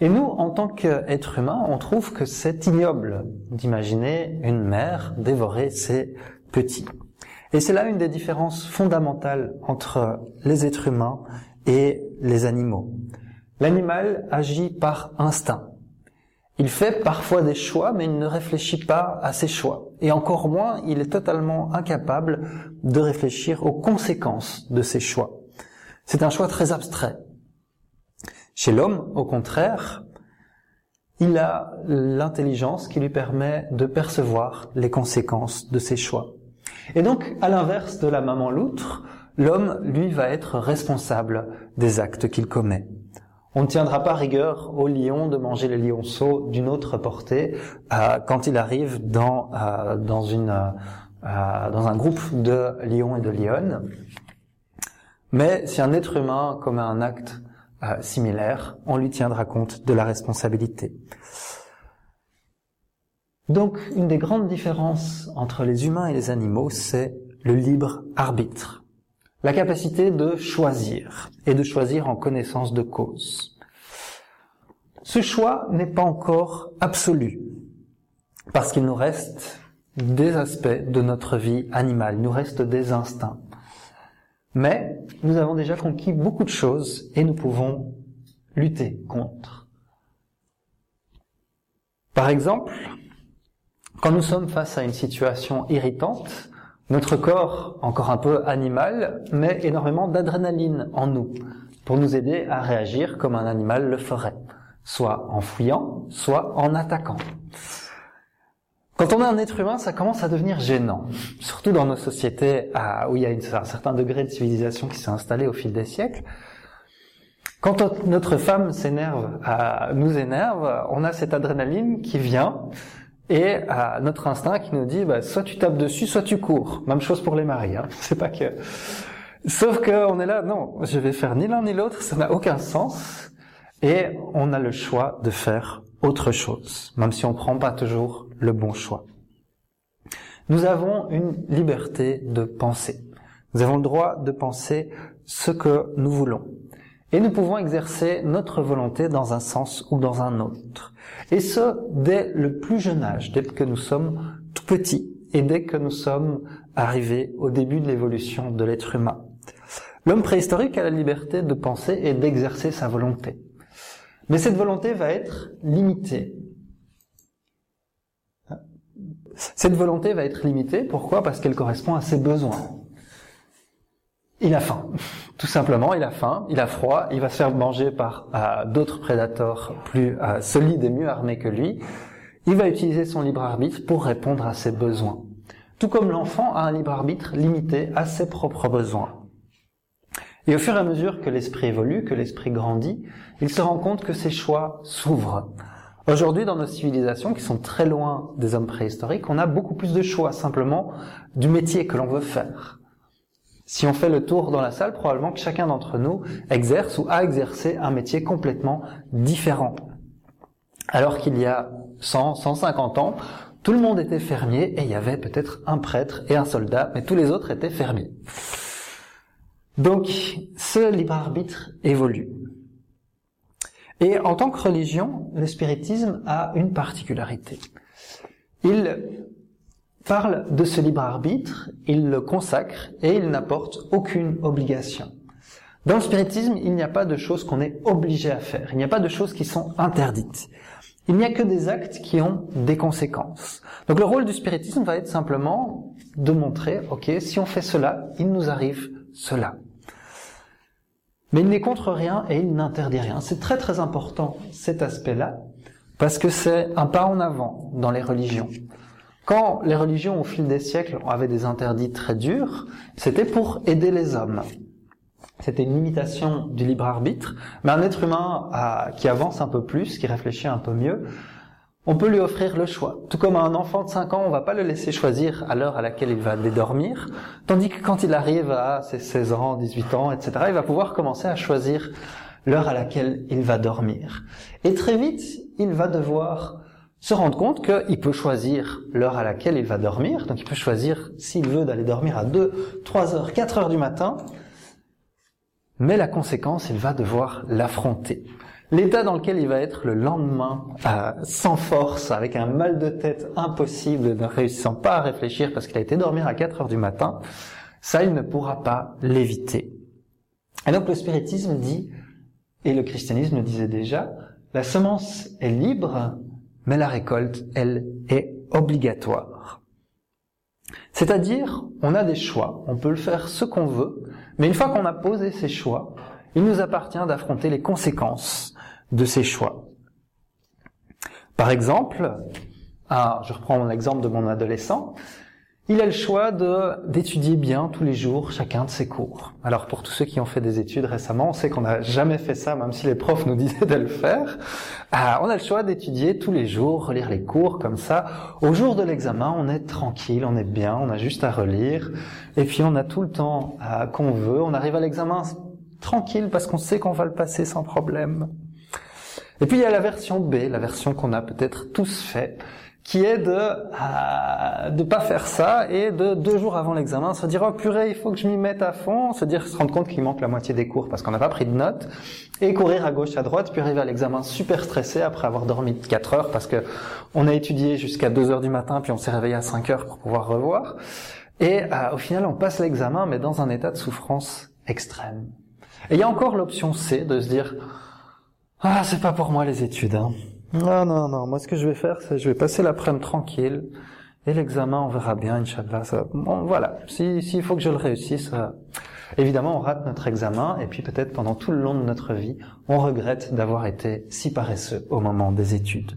Et nous, en tant qu'êtres humains, on trouve que c'est ignoble d'imaginer une mère dévorer ses petits. Et c'est là une des différences fondamentales entre les êtres humains et les animaux. L'animal agit par instinct. Il fait parfois des choix, mais il ne réfléchit pas à ses choix. Et encore moins, il est totalement incapable de réfléchir aux conséquences de ses choix. C'est un choix très abstrait. Chez l'homme, au contraire, il a l'intelligence qui lui permet de percevoir les conséquences de ses choix. Et donc, à l'inverse de la maman loutre, l'homme, lui, va être responsable des actes qu'il commet. On ne tiendra pas rigueur au lion de manger les lionceaux d'une autre portée euh, quand il arrive dans, euh, euh, dans un groupe de lions et de lionnes. Mais si un être humain commet un acte similaire, on lui tiendra compte de la responsabilité. Donc, une des grandes différences entre les humains et les animaux, c'est le libre arbitre la capacité de choisir et de choisir en connaissance de cause. Ce choix n'est pas encore absolu parce qu'il nous reste des aspects de notre vie animale, il nous reste des instincts. Mais nous avons déjà conquis beaucoup de choses et nous pouvons lutter contre. Par exemple, quand nous sommes face à une situation irritante, notre corps, encore un peu animal, met énormément d'adrénaline en nous. pour nous aider à réagir comme un animal le ferait, soit en fouillant, soit en attaquant. Quand on est un être humain, ça commence à devenir gênant, surtout dans nos sociétés où il y a un certain degré de civilisation qui s'est installé au fil des siècles. Quand notre femme s'énerve, nous énerve, on a cette adrénaline qui vient et notre instinct qui nous dit bah, soit tu tapes dessus, soit tu cours. Même chose pour les maris. Hein. C'est pas que. Sauf qu'on est là, non, je vais faire ni l'un ni l'autre, ça n'a aucun sens. Et on a le choix de faire autre chose, même si on prend pas toujours le bon choix. Nous avons une liberté de penser. Nous avons le droit de penser ce que nous voulons. Et nous pouvons exercer notre volonté dans un sens ou dans un autre. Et ce, dès le plus jeune âge, dès que nous sommes tout petits et dès que nous sommes arrivés au début de l'évolution de l'être humain. L'homme préhistorique a la liberté de penser et d'exercer sa volonté. Mais cette volonté va être limitée cette volonté va être limitée. Pourquoi? Parce qu'elle correspond à ses besoins. Il a faim. Tout simplement, il a faim, il a froid, il va se faire manger par euh, d'autres prédateurs plus euh, solides et mieux armés que lui. Il va utiliser son libre arbitre pour répondre à ses besoins. Tout comme l'enfant a un libre arbitre limité à ses propres besoins. Et au fur et à mesure que l'esprit évolue, que l'esprit grandit, il se rend compte que ses choix s'ouvrent Aujourd'hui, dans nos civilisations qui sont très loin des hommes préhistoriques, on a beaucoup plus de choix simplement du métier que l'on veut faire. Si on fait le tour dans la salle, probablement que chacun d'entre nous exerce ou a exercé un métier complètement différent. Alors qu'il y a 100, 150 ans, tout le monde était fermier et il y avait peut-être un prêtre et un soldat, mais tous les autres étaient fermiers. Donc, ce libre arbitre évolue. Et en tant que religion, le spiritisme a une particularité. Il parle de ce libre arbitre, il le consacre et il n'apporte aucune obligation. Dans le spiritisme, il n'y a pas de choses qu'on est obligé à faire, il n'y a pas de choses qui sont interdites. Il n'y a que des actes qui ont des conséquences. Donc le rôle du spiritisme va être simplement de montrer, ok, si on fait cela, il nous arrive cela. Mais il n'est contre rien et il n'interdit rien. C'est très très important cet aspect-là, parce que c'est un pas en avant dans les religions. Quand les religions au fil des siècles avaient des interdits très durs, c'était pour aider les hommes. C'était une limitation du libre arbitre, mais un être humain qui avance un peu plus, qui réfléchit un peu mieux, on peut lui offrir le choix. Tout comme un enfant de 5 ans, on va pas le laisser choisir à l'heure à laquelle il va aller dormir, tandis que quand il arrive à ses 16 ans, 18 ans, etc., il va pouvoir commencer à choisir l'heure à laquelle il va dormir. Et très vite, il va devoir se rendre compte qu'il peut choisir l'heure à laquelle il va dormir, donc il peut choisir s'il veut d'aller dormir à 2, 3 heures, 4 heures du matin, mais la conséquence, il va devoir l'affronter. L'état dans lequel il va être le lendemain, euh, sans force, avec un mal de tête impossible, ne réussissant pas à réfléchir parce qu'il a été dormir à 4 heures du matin, ça, il ne pourra pas l'éviter. Et donc le spiritisme dit, et le christianisme le disait déjà, la semence est libre, mais la récolte, elle, est obligatoire. C'est-à-dire, on a des choix, on peut le faire ce qu'on veut, mais une fois qu'on a posé ces choix, il nous appartient d'affronter les conséquences de ses choix. Par exemple, ah, je reprends mon exemple de mon adolescent, il a le choix de d'étudier bien tous les jours chacun de ses cours. Alors pour tous ceux qui ont fait des études récemment, on sait qu'on n'a jamais fait ça, même si les profs nous disaient de le faire. Ah, on a le choix d'étudier tous les jours, relire les cours comme ça. Au jour de l'examen, on est tranquille, on est bien, on a juste à relire, et puis on a tout le temps ah, qu'on veut. On arrive à l'examen tranquille parce qu'on sait qu'on va le passer sans problème. Et puis il y a la version B, la version qu'on a peut-être tous fait, qui est de euh, de pas faire ça et de deux jours avant l'examen se dire oh purée il faut que je m'y mette à fond, se dire se rendre compte qu'il manque la moitié des cours parce qu'on n'a pas pris de notes et courir à gauche à droite puis arriver à l'examen super stressé après avoir dormi 4 heures parce que on a étudié jusqu'à 2 heures du matin puis on s'est réveillé à 5 heures pour pouvoir revoir et euh, au final on passe l'examen mais dans un état de souffrance extrême. Et il y a encore l'option C de se dire ah, c'est pas pour moi les études. Hein. Non, non, non. Moi, ce que je vais faire, c'est je vais passer l'après-midi tranquille. Et l'examen, on verra bien, Inch'Allah. Ça... Bon, voilà. S'il si, faut que je le réussisse. Évidemment, on rate notre examen et puis peut-être pendant tout le long de notre vie, on regrette d'avoir été si paresseux au moment des études.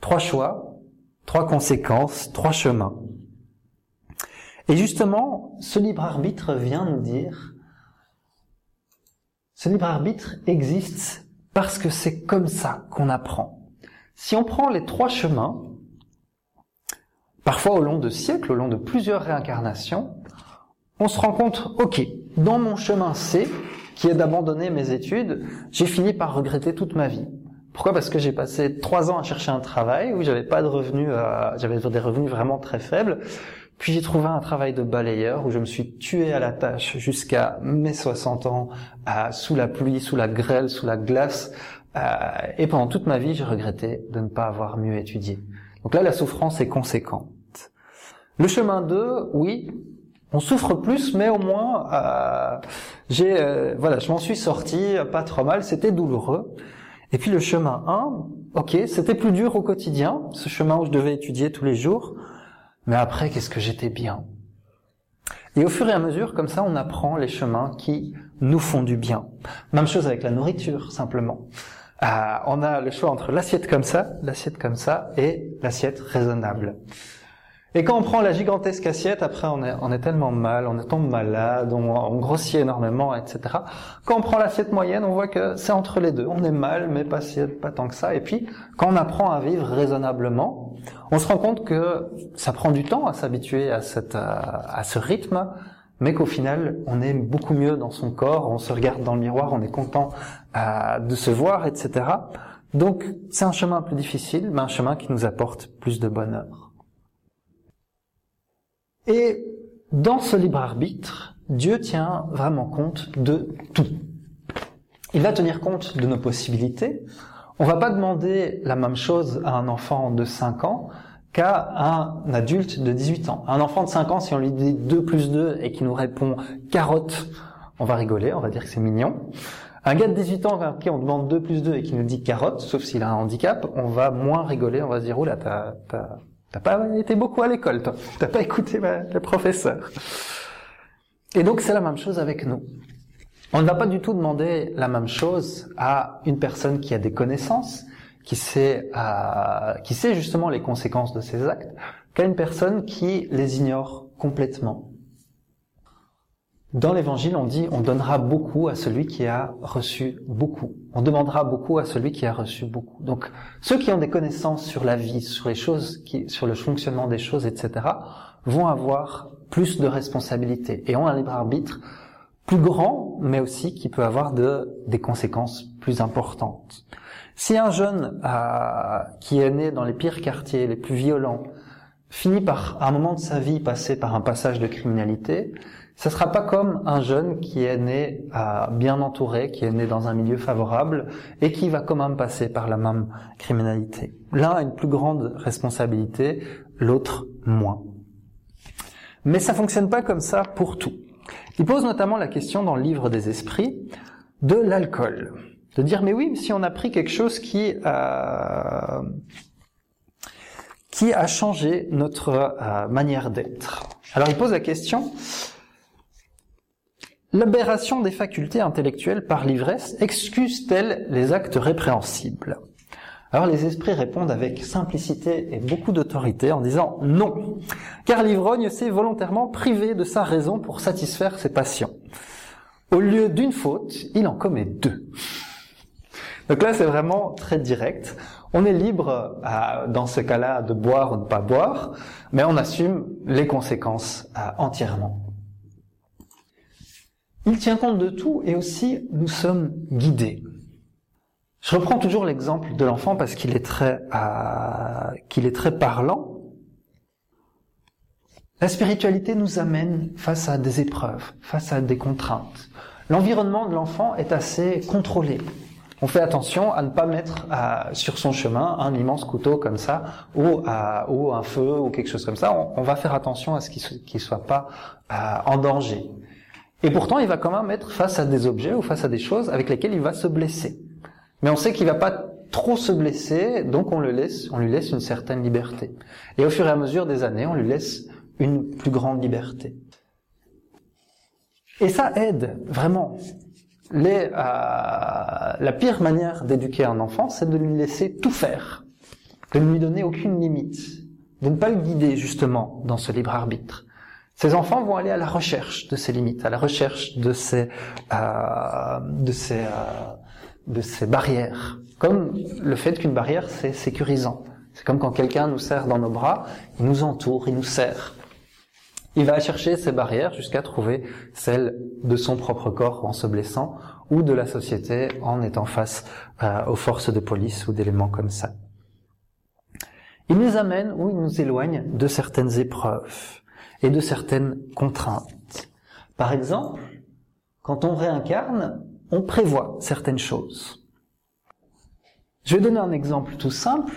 Trois choix, trois conséquences, trois chemins. Et justement, ce libre arbitre vient nous dire, ce libre arbitre existe parce que c'est comme ça qu'on apprend. Si on prend les trois chemins, parfois au long de siècles, au long de plusieurs réincarnations, on se rend compte, ok, dans mon chemin C, qui est d'abandonner mes études, j'ai fini par regretter toute ma vie. Pourquoi? Parce que j'ai passé trois ans à chercher un travail où j'avais pas de revenus, euh, j'avais des revenus vraiment très faibles. Puis j'ai trouvé un travail de balayeur où je me suis tué à la tâche jusqu'à mes 60 ans, sous la pluie, sous la grêle, sous la glace. Et pendant toute ma vie, j'ai regretté de ne pas avoir mieux étudié. Donc là, la souffrance est conséquente. Le chemin 2, oui, on souffre plus, mais au moins, euh, j'ai, euh, voilà, je m'en suis sorti, pas trop mal, c'était douloureux. Et puis le chemin 1, ok, c'était plus dur au quotidien, ce chemin où je devais étudier tous les jours, mais après, qu'est-ce que j'étais bien? Et au fur et à mesure, comme ça, on apprend les chemins qui nous font du bien. Même chose avec la nourriture, simplement. Euh, on a le choix entre l'assiette comme ça, l'assiette comme ça, et l'assiette raisonnable. Et quand on prend la gigantesque assiette, après on est, on est tellement mal, on tombe malade, on, grossit énormément, etc. Quand on prend l'assiette moyenne, on voit que c'est entre les deux. On est mal, mais pas, pas tant que ça. Et puis, quand on apprend à vivre raisonnablement, on se rend compte que ça prend du temps à s'habituer à, cette, à ce rythme, mais qu'au final, on est beaucoup mieux dans son corps, on se regarde dans le miroir, on est content euh, de se voir, etc. Donc, c'est un chemin plus difficile, mais un chemin qui nous apporte plus de bonheur. Et dans ce libre arbitre, Dieu tient vraiment compte de tout. Il va tenir compte de nos possibilités. On va pas demander la même chose à un enfant de 5 ans qu'à un adulte de 18 ans. Un enfant de 5 ans, si on lui dit 2 plus 2 et qu'il nous répond carotte, on va rigoler, on va dire que c'est mignon. Un gars de 18 ans à qui on demande 2 plus 2 et qui nous dit carotte, sauf s'il a un handicap, on va moins rigoler, on va se dire, oula, t'as, t'as, pas été beaucoup à l'école, toi. T'as pas écouté le professeur. Et donc c'est la même chose avec nous. On ne va pas du tout demander la même chose à une personne qui a des connaissances, qui sait, euh, qui sait justement les conséquences de ses actes, qu'à une personne qui les ignore complètement. Dans l'évangile, on dit on donnera beaucoup à celui qui a reçu beaucoup. On demandera beaucoup à celui qui a reçu beaucoup. Donc, ceux qui ont des connaissances sur la vie, sur les choses, sur le fonctionnement des choses, etc., vont avoir plus de responsabilités et ont un libre arbitre plus grand, mais aussi qui peut avoir de, des conséquences plus importantes. Si un jeune euh, qui est né dans les pires quartiers, les plus violents, finit par, à un moment de sa vie, passer par un passage de criminalité, ce sera pas comme un jeune qui est né à bien entouré, qui est né dans un milieu favorable et qui va quand même passer par la même criminalité. L'un a une plus grande responsabilité, l'autre moins. Mais ça fonctionne pas comme ça pour tout. Il pose notamment la question dans le livre des esprits de l'alcool. De dire, mais oui, si on a pris quelque chose qui, euh, qui a changé notre euh, manière d'être. Alors il pose la question, L'aberration des facultés intellectuelles par l'ivresse excuse-t-elle les actes répréhensibles? Alors les esprits répondent avec simplicité et beaucoup d'autorité en disant non, car l'ivrogne s'est volontairement privé de sa raison pour satisfaire ses passions. Au lieu d'une faute, il en commet deux. Donc là, c'est vraiment très direct. On est libre, dans ce cas-là, de boire ou de ne pas boire, mais on assume les conséquences euh, entièrement. Il tient compte de tout et aussi nous sommes guidés. Je reprends toujours l'exemple de l'enfant parce qu'il est très euh, qu'il est très parlant. La spiritualité nous amène face à des épreuves, face à des contraintes. L'environnement de l'enfant est assez contrôlé. On fait attention à ne pas mettre euh, sur son chemin un immense couteau comme ça, ou, euh, ou un feu, ou quelque chose comme ça. On, va faire attention à ce qu'il ne soit pas en danger. Et pourtant, il va quand même être face à des objets ou face à des choses avec lesquelles il va se blesser. Mais on sait qu'il va pas trop se blesser, donc on le laisse, on lui laisse une certaine liberté. Et au fur et à mesure des années, on lui laisse une plus grande liberté. Et ça aide vraiment. Les, la pire manière d'éduquer un enfant, c'est de lui laisser tout faire, de ne lui donner aucune limite, de ne pas le guider justement dans ce libre arbitre. Ces enfants vont aller à la recherche de ces limites, à la recherche de ces, euh, de ces, euh, de ces barrières. Comme le fait qu'une barrière, c'est sécurisant. C'est comme quand quelqu'un nous serre dans nos bras, il nous entoure, il nous serre. Il va chercher ces barrières jusqu'à trouver celles de son propre corps en se blessant ou de la société en étant face euh, aux forces de police ou d'éléments comme ça. Il nous amène ou il nous éloigne de certaines épreuves et de certaines contraintes. Par exemple, quand on réincarne, on prévoit certaines choses. Je vais donner un exemple tout simple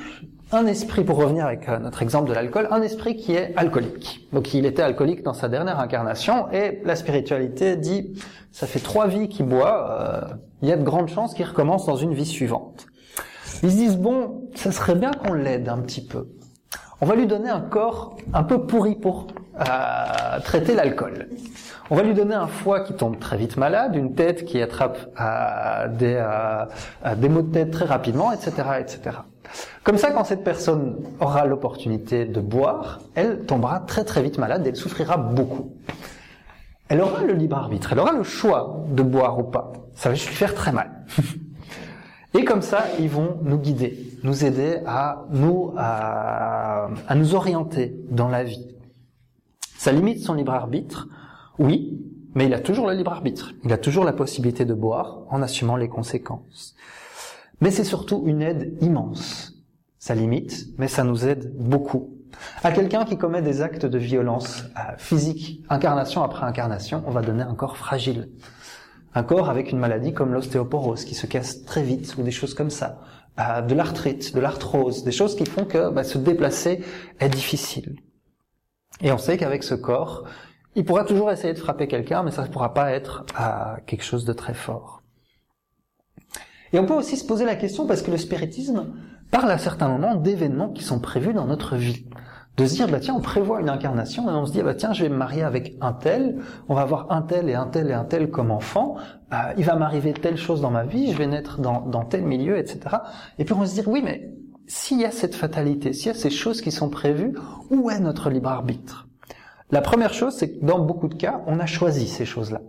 un esprit, pour revenir avec euh, notre exemple de l'alcool, un esprit qui est alcoolique. Donc il était alcoolique dans sa dernière incarnation et la spiritualité dit, ça fait trois vies qu'il boit, euh, il y a de grandes chances qu'il recommence dans une vie suivante. Ils se disent, bon, ça serait bien qu'on l'aide un petit peu. On va lui donner un corps un peu pourri pour euh, traiter l'alcool. On va lui donner un foie qui tombe très vite malade, une tête qui attrape des, des maux de tête très rapidement, etc., etc. Comme ça, quand cette personne aura l'opportunité de boire, elle tombera très très vite malade et elle souffrira beaucoup. Elle aura le libre arbitre, elle aura le choix de boire ou pas. Ça va juste lui faire très mal. Et comme ça, ils vont nous guider, nous aider à nous, à, à nous orienter dans la vie. Ça limite son libre arbitre, oui, mais il a toujours le libre arbitre. Il a toujours la possibilité de boire en assumant les conséquences. Mais c'est surtout une aide immense. Ça limite, mais ça nous aide beaucoup. À quelqu'un qui commet des actes de violence euh, physique, incarnation après incarnation, on va donner un corps fragile. Un corps avec une maladie comme l'ostéoporose qui se casse très vite ou des choses comme ça. Euh, de l'arthrite, de l'arthrose, des choses qui font que bah, se déplacer est difficile. Et on sait qu'avec ce corps, il pourra toujours essayer de frapper quelqu'un, mais ça ne pourra pas être euh, quelque chose de très fort. Et on peut aussi se poser la question, parce que le spiritisme parle à certains moments d'événements qui sont prévus dans notre vie. De se dire, bah tiens, on prévoit une incarnation et on se dit, bah tiens, je vais me marier avec un tel, on va avoir un tel et un tel et un tel comme enfant, euh, il va m'arriver telle chose dans ma vie, je vais naître dans, dans tel milieu, etc. Et puis on se dire, oui, mais s'il y a cette fatalité, s'il y a ces choses qui sont prévues, où est notre libre arbitre? La première chose, c'est que dans beaucoup de cas, on a choisi ces choses-là.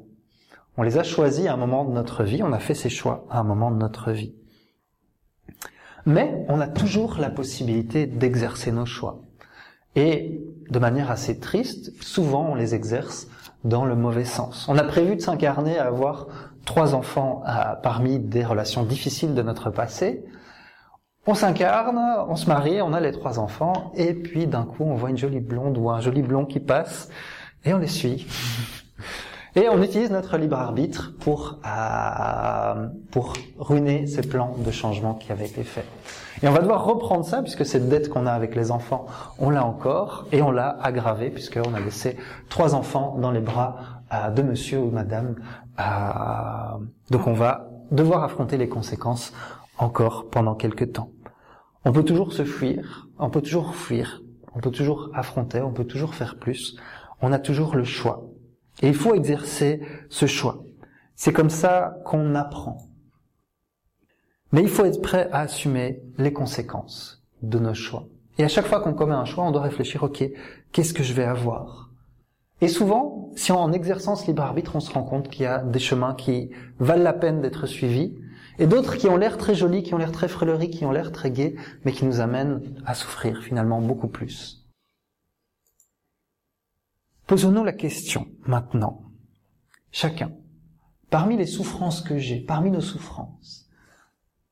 On les a choisis à un moment de notre vie, on a fait ces choix à un moment de notre vie. Mais on a toujours la possibilité d'exercer nos choix. Et de manière assez triste, souvent on les exerce dans le mauvais sens. On a prévu de s'incarner à avoir trois enfants parmi des relations difficiles de notre passé. On s'incarne, on se marie, on a les trois enfants, et puis d'un coup on voit une jolie blonde ou un joli blond qui passe, et on les suit. Et on utilise notre libre arbitre pour, euh, pour ruiner ces plans de changement qui avaient été faits. Et on va devoir reprendre ça, puisque cette dette qu'on a avec les enfants, on l'a encore, et on l'a aggravée, puisqu'on a laissé trois enfants dans les bras euh, de monsieur ou madame. Euh, donc on va devoir affronter les conséquences encore pendant quelques temps. On peut toujours se fuir, on peut toujours fuir, on peut toujours affronter, on peut toujours faire plus. On a toujours le choix. Et il faut exercer ce choix. C'est comme ça qu'on apprend. Mais il faut être prêt à assumer les conséquences de nos choix. Et à chaque fois qu'on commet un choix, on doit réfléchir, ok, qu'est-ce que je vais avoir? Et souvent, si en exerçant ce libre arbitre, on se rend compte qu'il y a des chemins qui valent la peine d'être suivis, et d'autres qui ont l'air très jolis, qui ont l'air très fleuris, qui ont l'air très gais, mais qui nous amènent à souffrir finalement beaucoup plus. Posons-nous la question maintenant, chacun, parmi les souffrances que j'ai, parmi nos souffrances,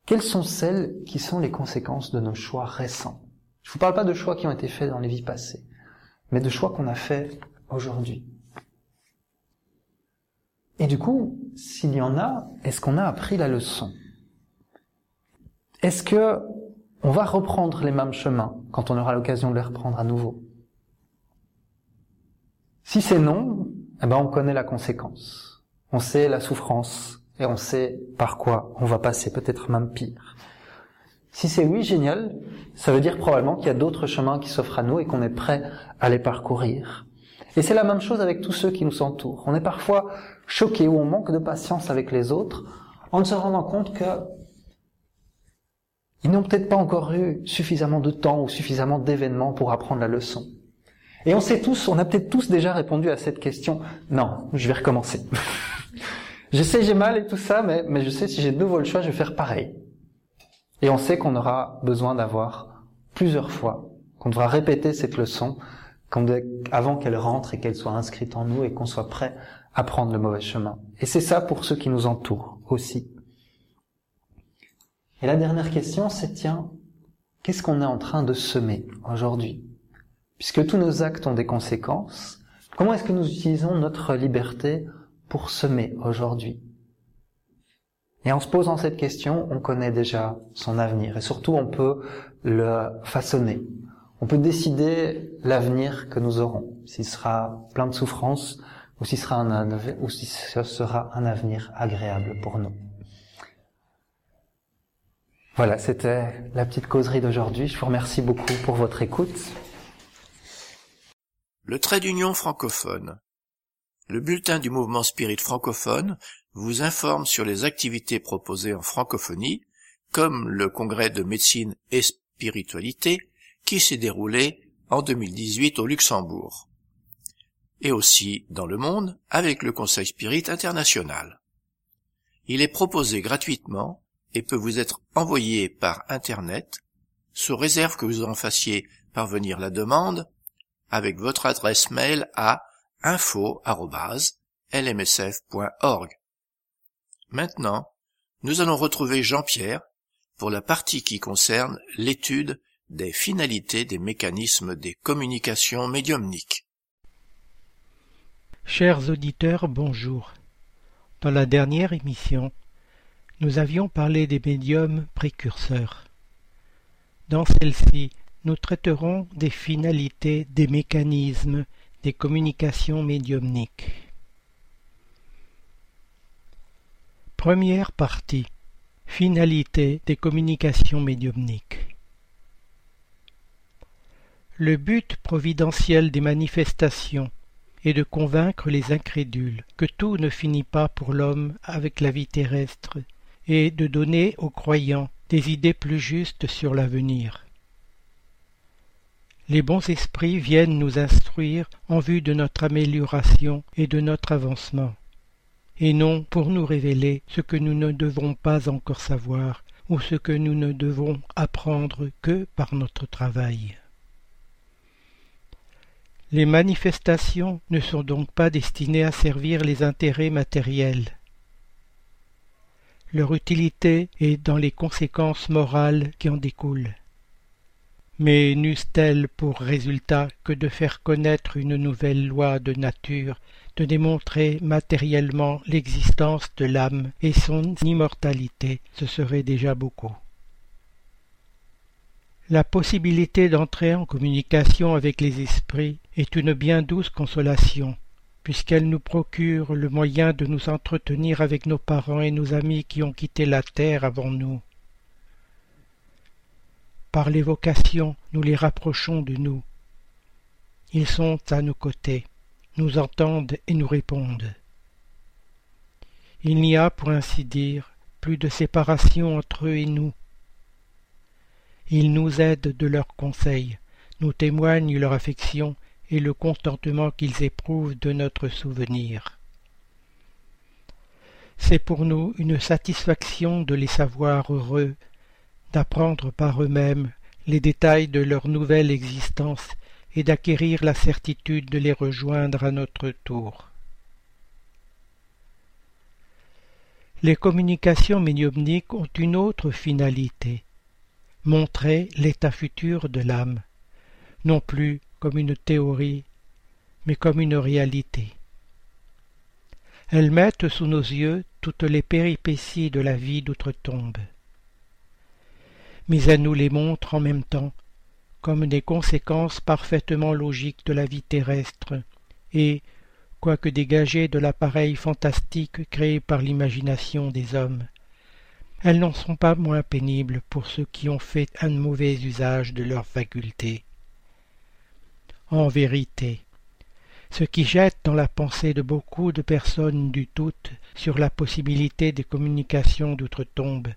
quelles sont celles qui sont les conséquences de nos choix récents? Je ne vous parle pas de choix qui ont été faits dans les vies passées, mais de choix qu'on a faits aujourd'hui. Et du coup, s'il y en a, est-ce qu'on a appris la leçon? Est-ce que on va reprendre les mêmes chemins quand on aura l'occasion de les reprendre à nouveau? Si c'est non, eh ben on connaît la conséquence. On sait la souffrance et on sait par quoi on va passer, peut-être même pire. Si c'est oui, génial, ça veut dire probablement qu'il y a d'autres chemins qui s'offrent à nous et qu'on est prêt à les parcourir. Et c'est la même chose avec tous ceux qui nous entourent. On est parfois choqué ou on manque de patience avec les autres en se rendant compte que ils n'ont peut-être pas encore eu suffisamment de temps ou suffisamment d'événements pour apprendre la leçon. Et on sait tous, on a peut-être tous déjà répondu à cette question. Non, je vais recommencer. je sais j'ai mal et tout ça, mais, je sais si j'ai de nouveau le choix, je vais faire pareil. Et on sait qu'on aura besoin d'avoir plusieurs fois, qu'on devra répéter cette leçon avant qu'elle rentre et qu'elle soit inscrite en nous et qu'on soit prêt à prendre le mauvais chemin. Et c'est ça pour ceux qui nous entourent aussi. Et la dernière question, c'est tiens, qu'est-ce qu'on est en train de semer aujourd'hui? Puisque tous nos actes ont des conséquences, comment est-ce que nous utilisons notre liberté pour semer aujourd'hui? Et en se posant cette question, on connaît déjà son avenir et surtout on peut le façonner. On peut décider l'avenir que nous aurons, s'il sera plein de souffrances ou si, sera un, si ce sera un avenir agréable pour nous. Voilà, c'était la petite causerie d'aujourd'hui. Je vous remercie beaucoup pour votre écoute. Le trait d'union francophone. Le bulletin du mouvement spirit francophone vous informe sur les activités proposées en francophonie, comme le congrès de médecine et spiritualité qui s'est déroulé en 2018 au Luxembourg, et aussi dans le monde avec le Conseil Spirit international. Il est proposé gratuitement et peut vous être envoyé par Internet, sous réserve que vous en fassiez parvenir la demande avec votre adresse mail à info.lmsf.org. Maintenant, nous allons retrouver Jean-Pierre pour la partie qui concerne l'étude des finalités des mécanismes des communications médiumniques. Chers auditeurs, bonjour. Dans la dernière émission, nous avions parlé des médiums précurseurs. Dans celle-ci, nous traiterons des finalités des mécanismes des communications médiumniques. Première partie. Finalité des communications médiumniques. Le but providentiel des manifestations est de convaincre les incrédules que tout ne finit pas pour l'homme avec la vie terrestre et de donner aux croyants des idées plus justes sur l'avenir. Les bons esprits viennent nous instruire en vue de notre amélioration et de notre avancement, et non pour nous révéler ce que nous ne devons pas encore savoir ou ce que nous ne devons apprendre que par notre travail. Les manifestations ne sont donc pas destinées à servir les intérêts matériels, leur utilité est dans les conséquences morales qui en découlent. Mais n'eussent-elles pour résultat que de faire connaître une nouvelle loi de nature, de démontrer matériellement l'existence de l'âme et son immortalité, ce serait déjà beaucoup. La possibilité d'entrer en communication avec les esprits est une bien douce consolation, puisqu'elle nous procure le moyen de nous entretenir avec nos parents et nos amis qui ont quitté la terre avant nous. Par l'évocation, nous les rapprochons de nous. Ils sont à nos côtés, nous entendent et nous répondent. Il n'y a, pour ainsi dire, plus de séparation entre eux et nous. Ils nous aident de leurs conseils, nous témoignent leur affection et le contentement qu'ils éprouvent de notre souvenir. C'est pour nous une satisfaction de les savoir heureux, d'apprendre par eux-mêmes les détails de leur nouvelle existence et d'acquérir la certitude de les rejoindre à notre tour. Les communications médiumniques ont une autre finalité, montrer l'état futur de l'âme, non plus comme une théorie, mais comme une réalité. Elles mettent sous nos yeux toutes les péripéties de la vie d'outre-tombe. Mais elles nous les montrent en même temps comme des conséquences parfaitement logiques de la vie terrestre, et, quoique dégagées de l'appareil fantastique créé par l'imagination des hommes, elles n'en sont pas moins pénibles pour ceux qui ont fait un mauvais usage de leurs facultés. En vérité, ce qui jette dans la pensée de beaucoup de personnes du doute sur la possibilité des communications d'outre-tombe.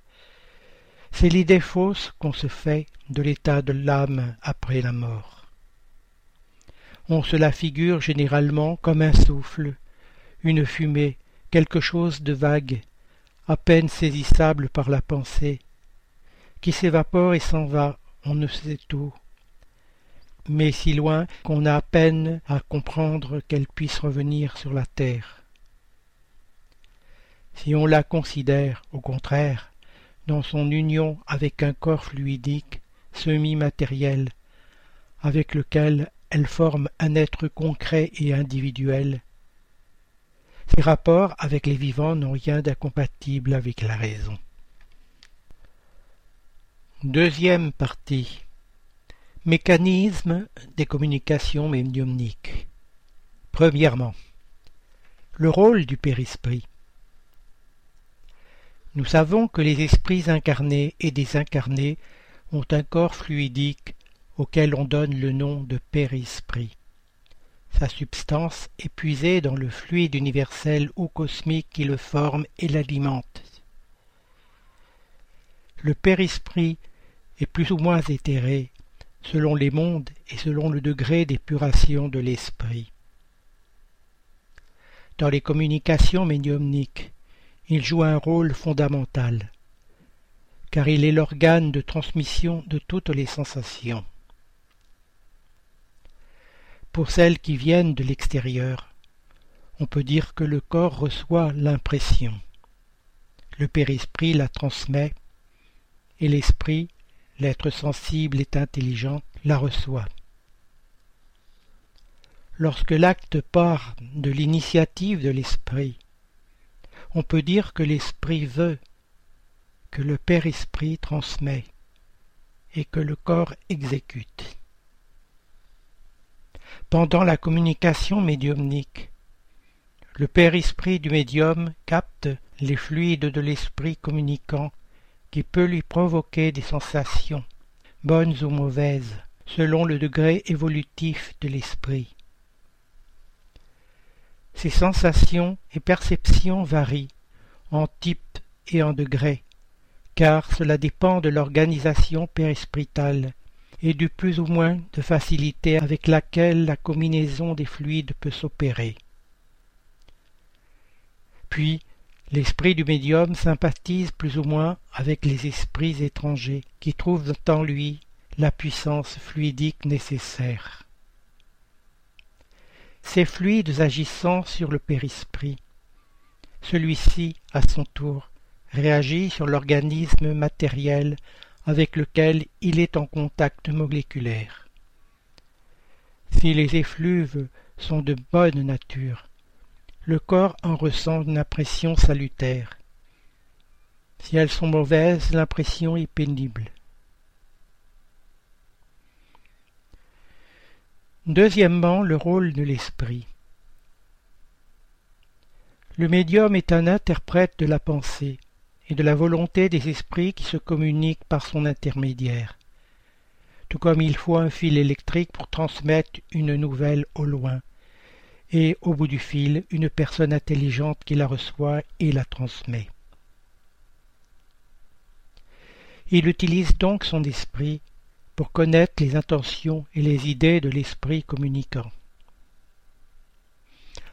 C'est l'idée fausse qu'on se fait de l'état de l'âme après la mort. On se la figure généralement comme un souffle, une fumée, quelque chose de vague, à peine saisissable par la pensée, qui s'évapore et s'en va, on ne sait où, mais si loin qu'on a à peine à comprendre qu'elle puisse revenir sur la terre. Si on la considère, au contraire, dans son union avec un corps fluidique, semi-matériel, avec lequel elle forme un être concret et individuel, ces rapports avec les vivants n'ont rien d'incompatible avec la raison. Deuxième partie. Mécanisme des communications médiumniques. Premièrement, le rôle du périsprit. Nous savons que les esprits incarnés et désincarnés ont un corps fluidique auquel on donne le nom de périsprit sa substance épuisée dans le fluide universel ou cosmique qui le forme et l'alimente. Le périsprit est plus ou moins éthéré selon les mondes et selon le degré d'épuration de l'esprit. Dans les communications médiumniques, il joue un rôle fondamental, car il est l'organe de transmission de toutes les sensations pour celles qui viennent de l'extérieur. On peut dire que le corps reçoit l'impression. Le périsprit la transmet et l'esprit, l'être sensible et intelligent, la reçoit. Lorsque l'acte part de l'initiative de l'esprit, on peut dire que l'esprit veut, que le père-esprit transmet et que le corps exécute pendant la communication médiumnique. Le père-esprit du médium capte les fluides de l'esprit communicant qui peut lui provoquer des sensations, bonnes ou mauvaises, selon le degré évolutif de l'esprit. Ces sensations et perceptions varient en type et en degré, car cela dépend de l'organisation périspritale et du plus ou moins de facilité avec laquelle la combinaison des fluides peut s'opérer. Puis, l'esprit du médium sympathise plus ou moins avec les esprits étrangers qui trouvent en lui la puissance fluidique nécessaire. Ces fluides agissant sur le périsprit, celui-ci, à son tour, réagit sur l'organisme matériel avec lequel il est en contact moléculaire. Si les effluves sont de bonne nature, le corps en ressent une impression salutaire. Si elles sont mauvaises, l'impression est pénible. Deuxièmement, le rôle de l'esprit. Le médium est un interprète de la pensée et de la volonté des esprits qui se communiquent par son intermédiaire. Tout comme il faut un fil électrique pour transmettre une nouvelle au loin, et au bout du fil une personne intelligente qui la reçoit et la transmet. Il utilise donc son esprit pour connaître les intentions et les idées de l'esprit communicant.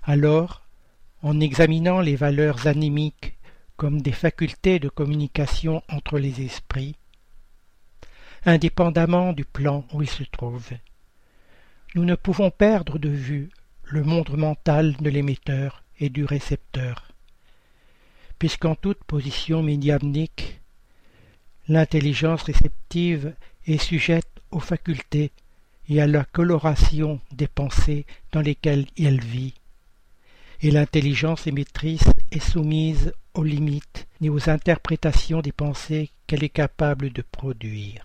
Alors, en examinant les valeurs animiques comme des facultés de communication entre les esprits, indépendamment du plan où ils se trouvent. Nous ne pouvons perdre de vue le monde mental de l'émetteur et du récepteur, puisqu'en toute position médiamnique, l'intelligence réceptive est sujette aux facultés et à la coloration des pensées dans lesquelles elle vit, et l'intelligence émettrice est soumise aux limites ni aux interprétations des pensées qu'elle est capable de produire.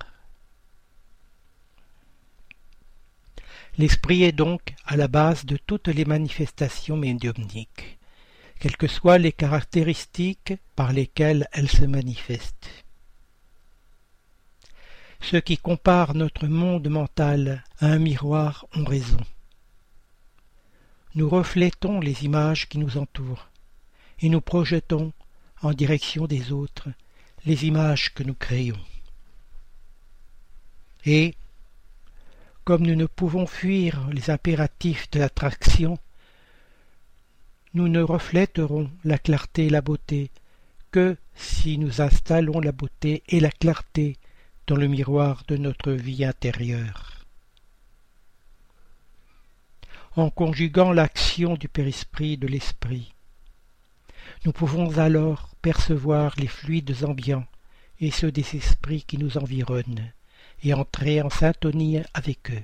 L'esprit est donc à la base de toutes les manifestations médiumniques, quelles que soient les caractéristiques par lesquelles elles se manifestent. Ceux qui comparent notre monde mental à un miroir ont raison. nous reflétons les images qui nous entourent, et nous projetons en direction des autres les images que nous créons. Et, comme nous ne pouvons fuir les impératifs de l'attraction, nous ne reflèterons la clarté et la beauté que si nous installons la beauté et la clarté dans le miroir de notre vie intérieure. En conjuguant l'action du périsprit de l'esprit, nous pouvons alors percevoir les fluides ambiants et ceux des esprits qui nous environnent, et entrer en syntonie avec eux,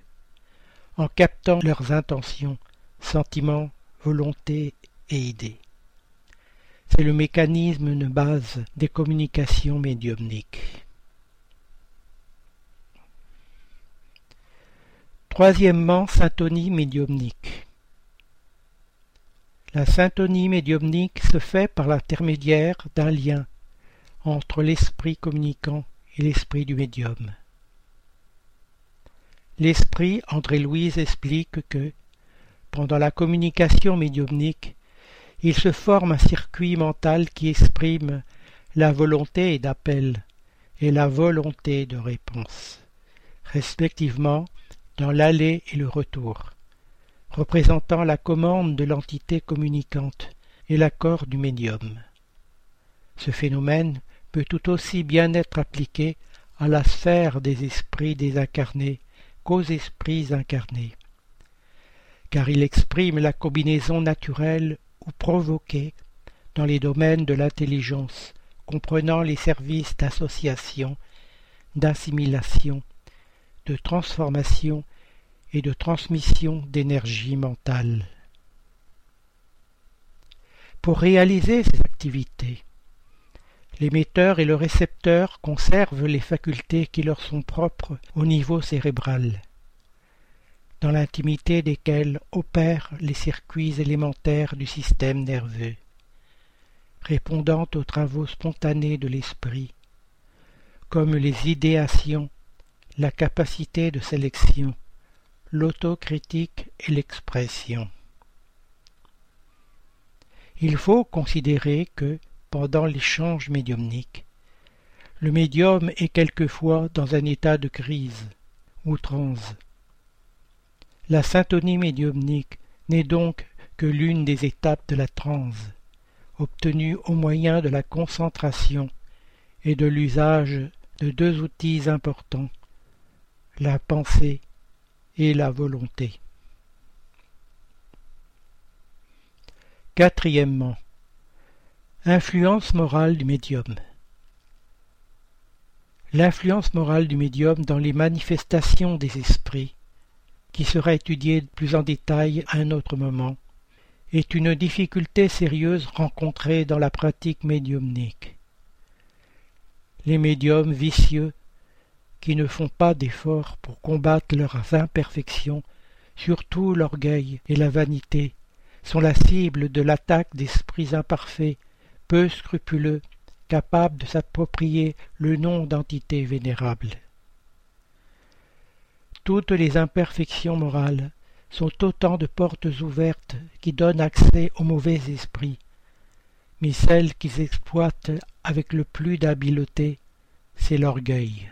en captant leurs intentions, sentiments, volontés et idées. C'est le mécanisme de base des communications médiumniques. Troisièmement, syntonie médiumnique. La syntonie médiumnique se fait par l'intermédiaire d'un lien entre l'esprit communicant et l'esprit du médium. L'esprit, André-Louise explique que, pendant la communication médiumnique, il se forme un circuit mental qui exprime la volonté d'appel et la volonté de réponse, respectivement dans l'aller et le retour, représentant la commande de l'entité communicante et l'accord du médium. Ce phénomène peut tout aussi bien être appliqué à la sphère des esprits désincarnés qu'aux esprits incarnés, car il exprime la combinaison naturelle ou provoquée dans les domaines de l'intelligence, comprenant les services d'association, d'assimilation, de transformation et de transmission d'énergie mentale. Pour réaliser ces activités, l'émetteur et le récepteur conservent les facultés qui leur sont propres au niveau cérébral, dans l'intimité desquelles opèrent les circuits élémentaires du système nerveux, répondant aux travaux spontanés de l'esprit, comme les idéations la capacité de sélection, l'autocritique et l'expression. Il faut considérer que, pendant l'échange médiumnique, le médium est quelquefois dans un état de crise ou transe. La syntonie médiumnique n'est donc que l'une des étapes de la transe, obtenue au moyen de la concentration et de l'usage de deux outils importants, la pensée et la volonté. Quatrièmement, influence morale du médium. L'influence morale du médium dans les manifestations des esprits, qui sera étudiée plus en détail à un autre moment, est une difficulté sérieuse rencontrée dans la pratique médiumnique. Les médiums vicieux qui ne font pas d'efforts pour combattre leurs imperfections, surtout l'orgueil et la vanité, sont la cible de l'attaque d'esprits imparfaits, peu scrupuleux, capables de s'approprier le nom d'entité vénérable. Toutes les imperfections morales sont autant de portes ouvertes qui donnent accès aux mauvais esprits, mais celle qu'ils exploitent avec le plus d'habileté, c'est l'orgueil.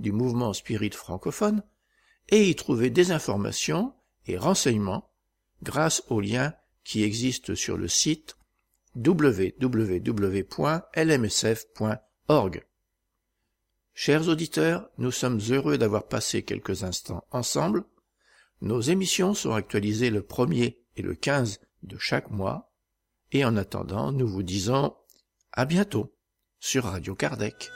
du mouvement spirit francophone et y trouver des informations et renseignements grâce aux liens qui existent sur le site www.lmsf.org. Chers auditeurs, nous sommes heureux d'avoir passé quelques instants ensemble. Nos émissions sont actualisées le 1er et le 15 de chaque mois. Et en attendant, nous vous disons à bientôt sur Radio Kardec.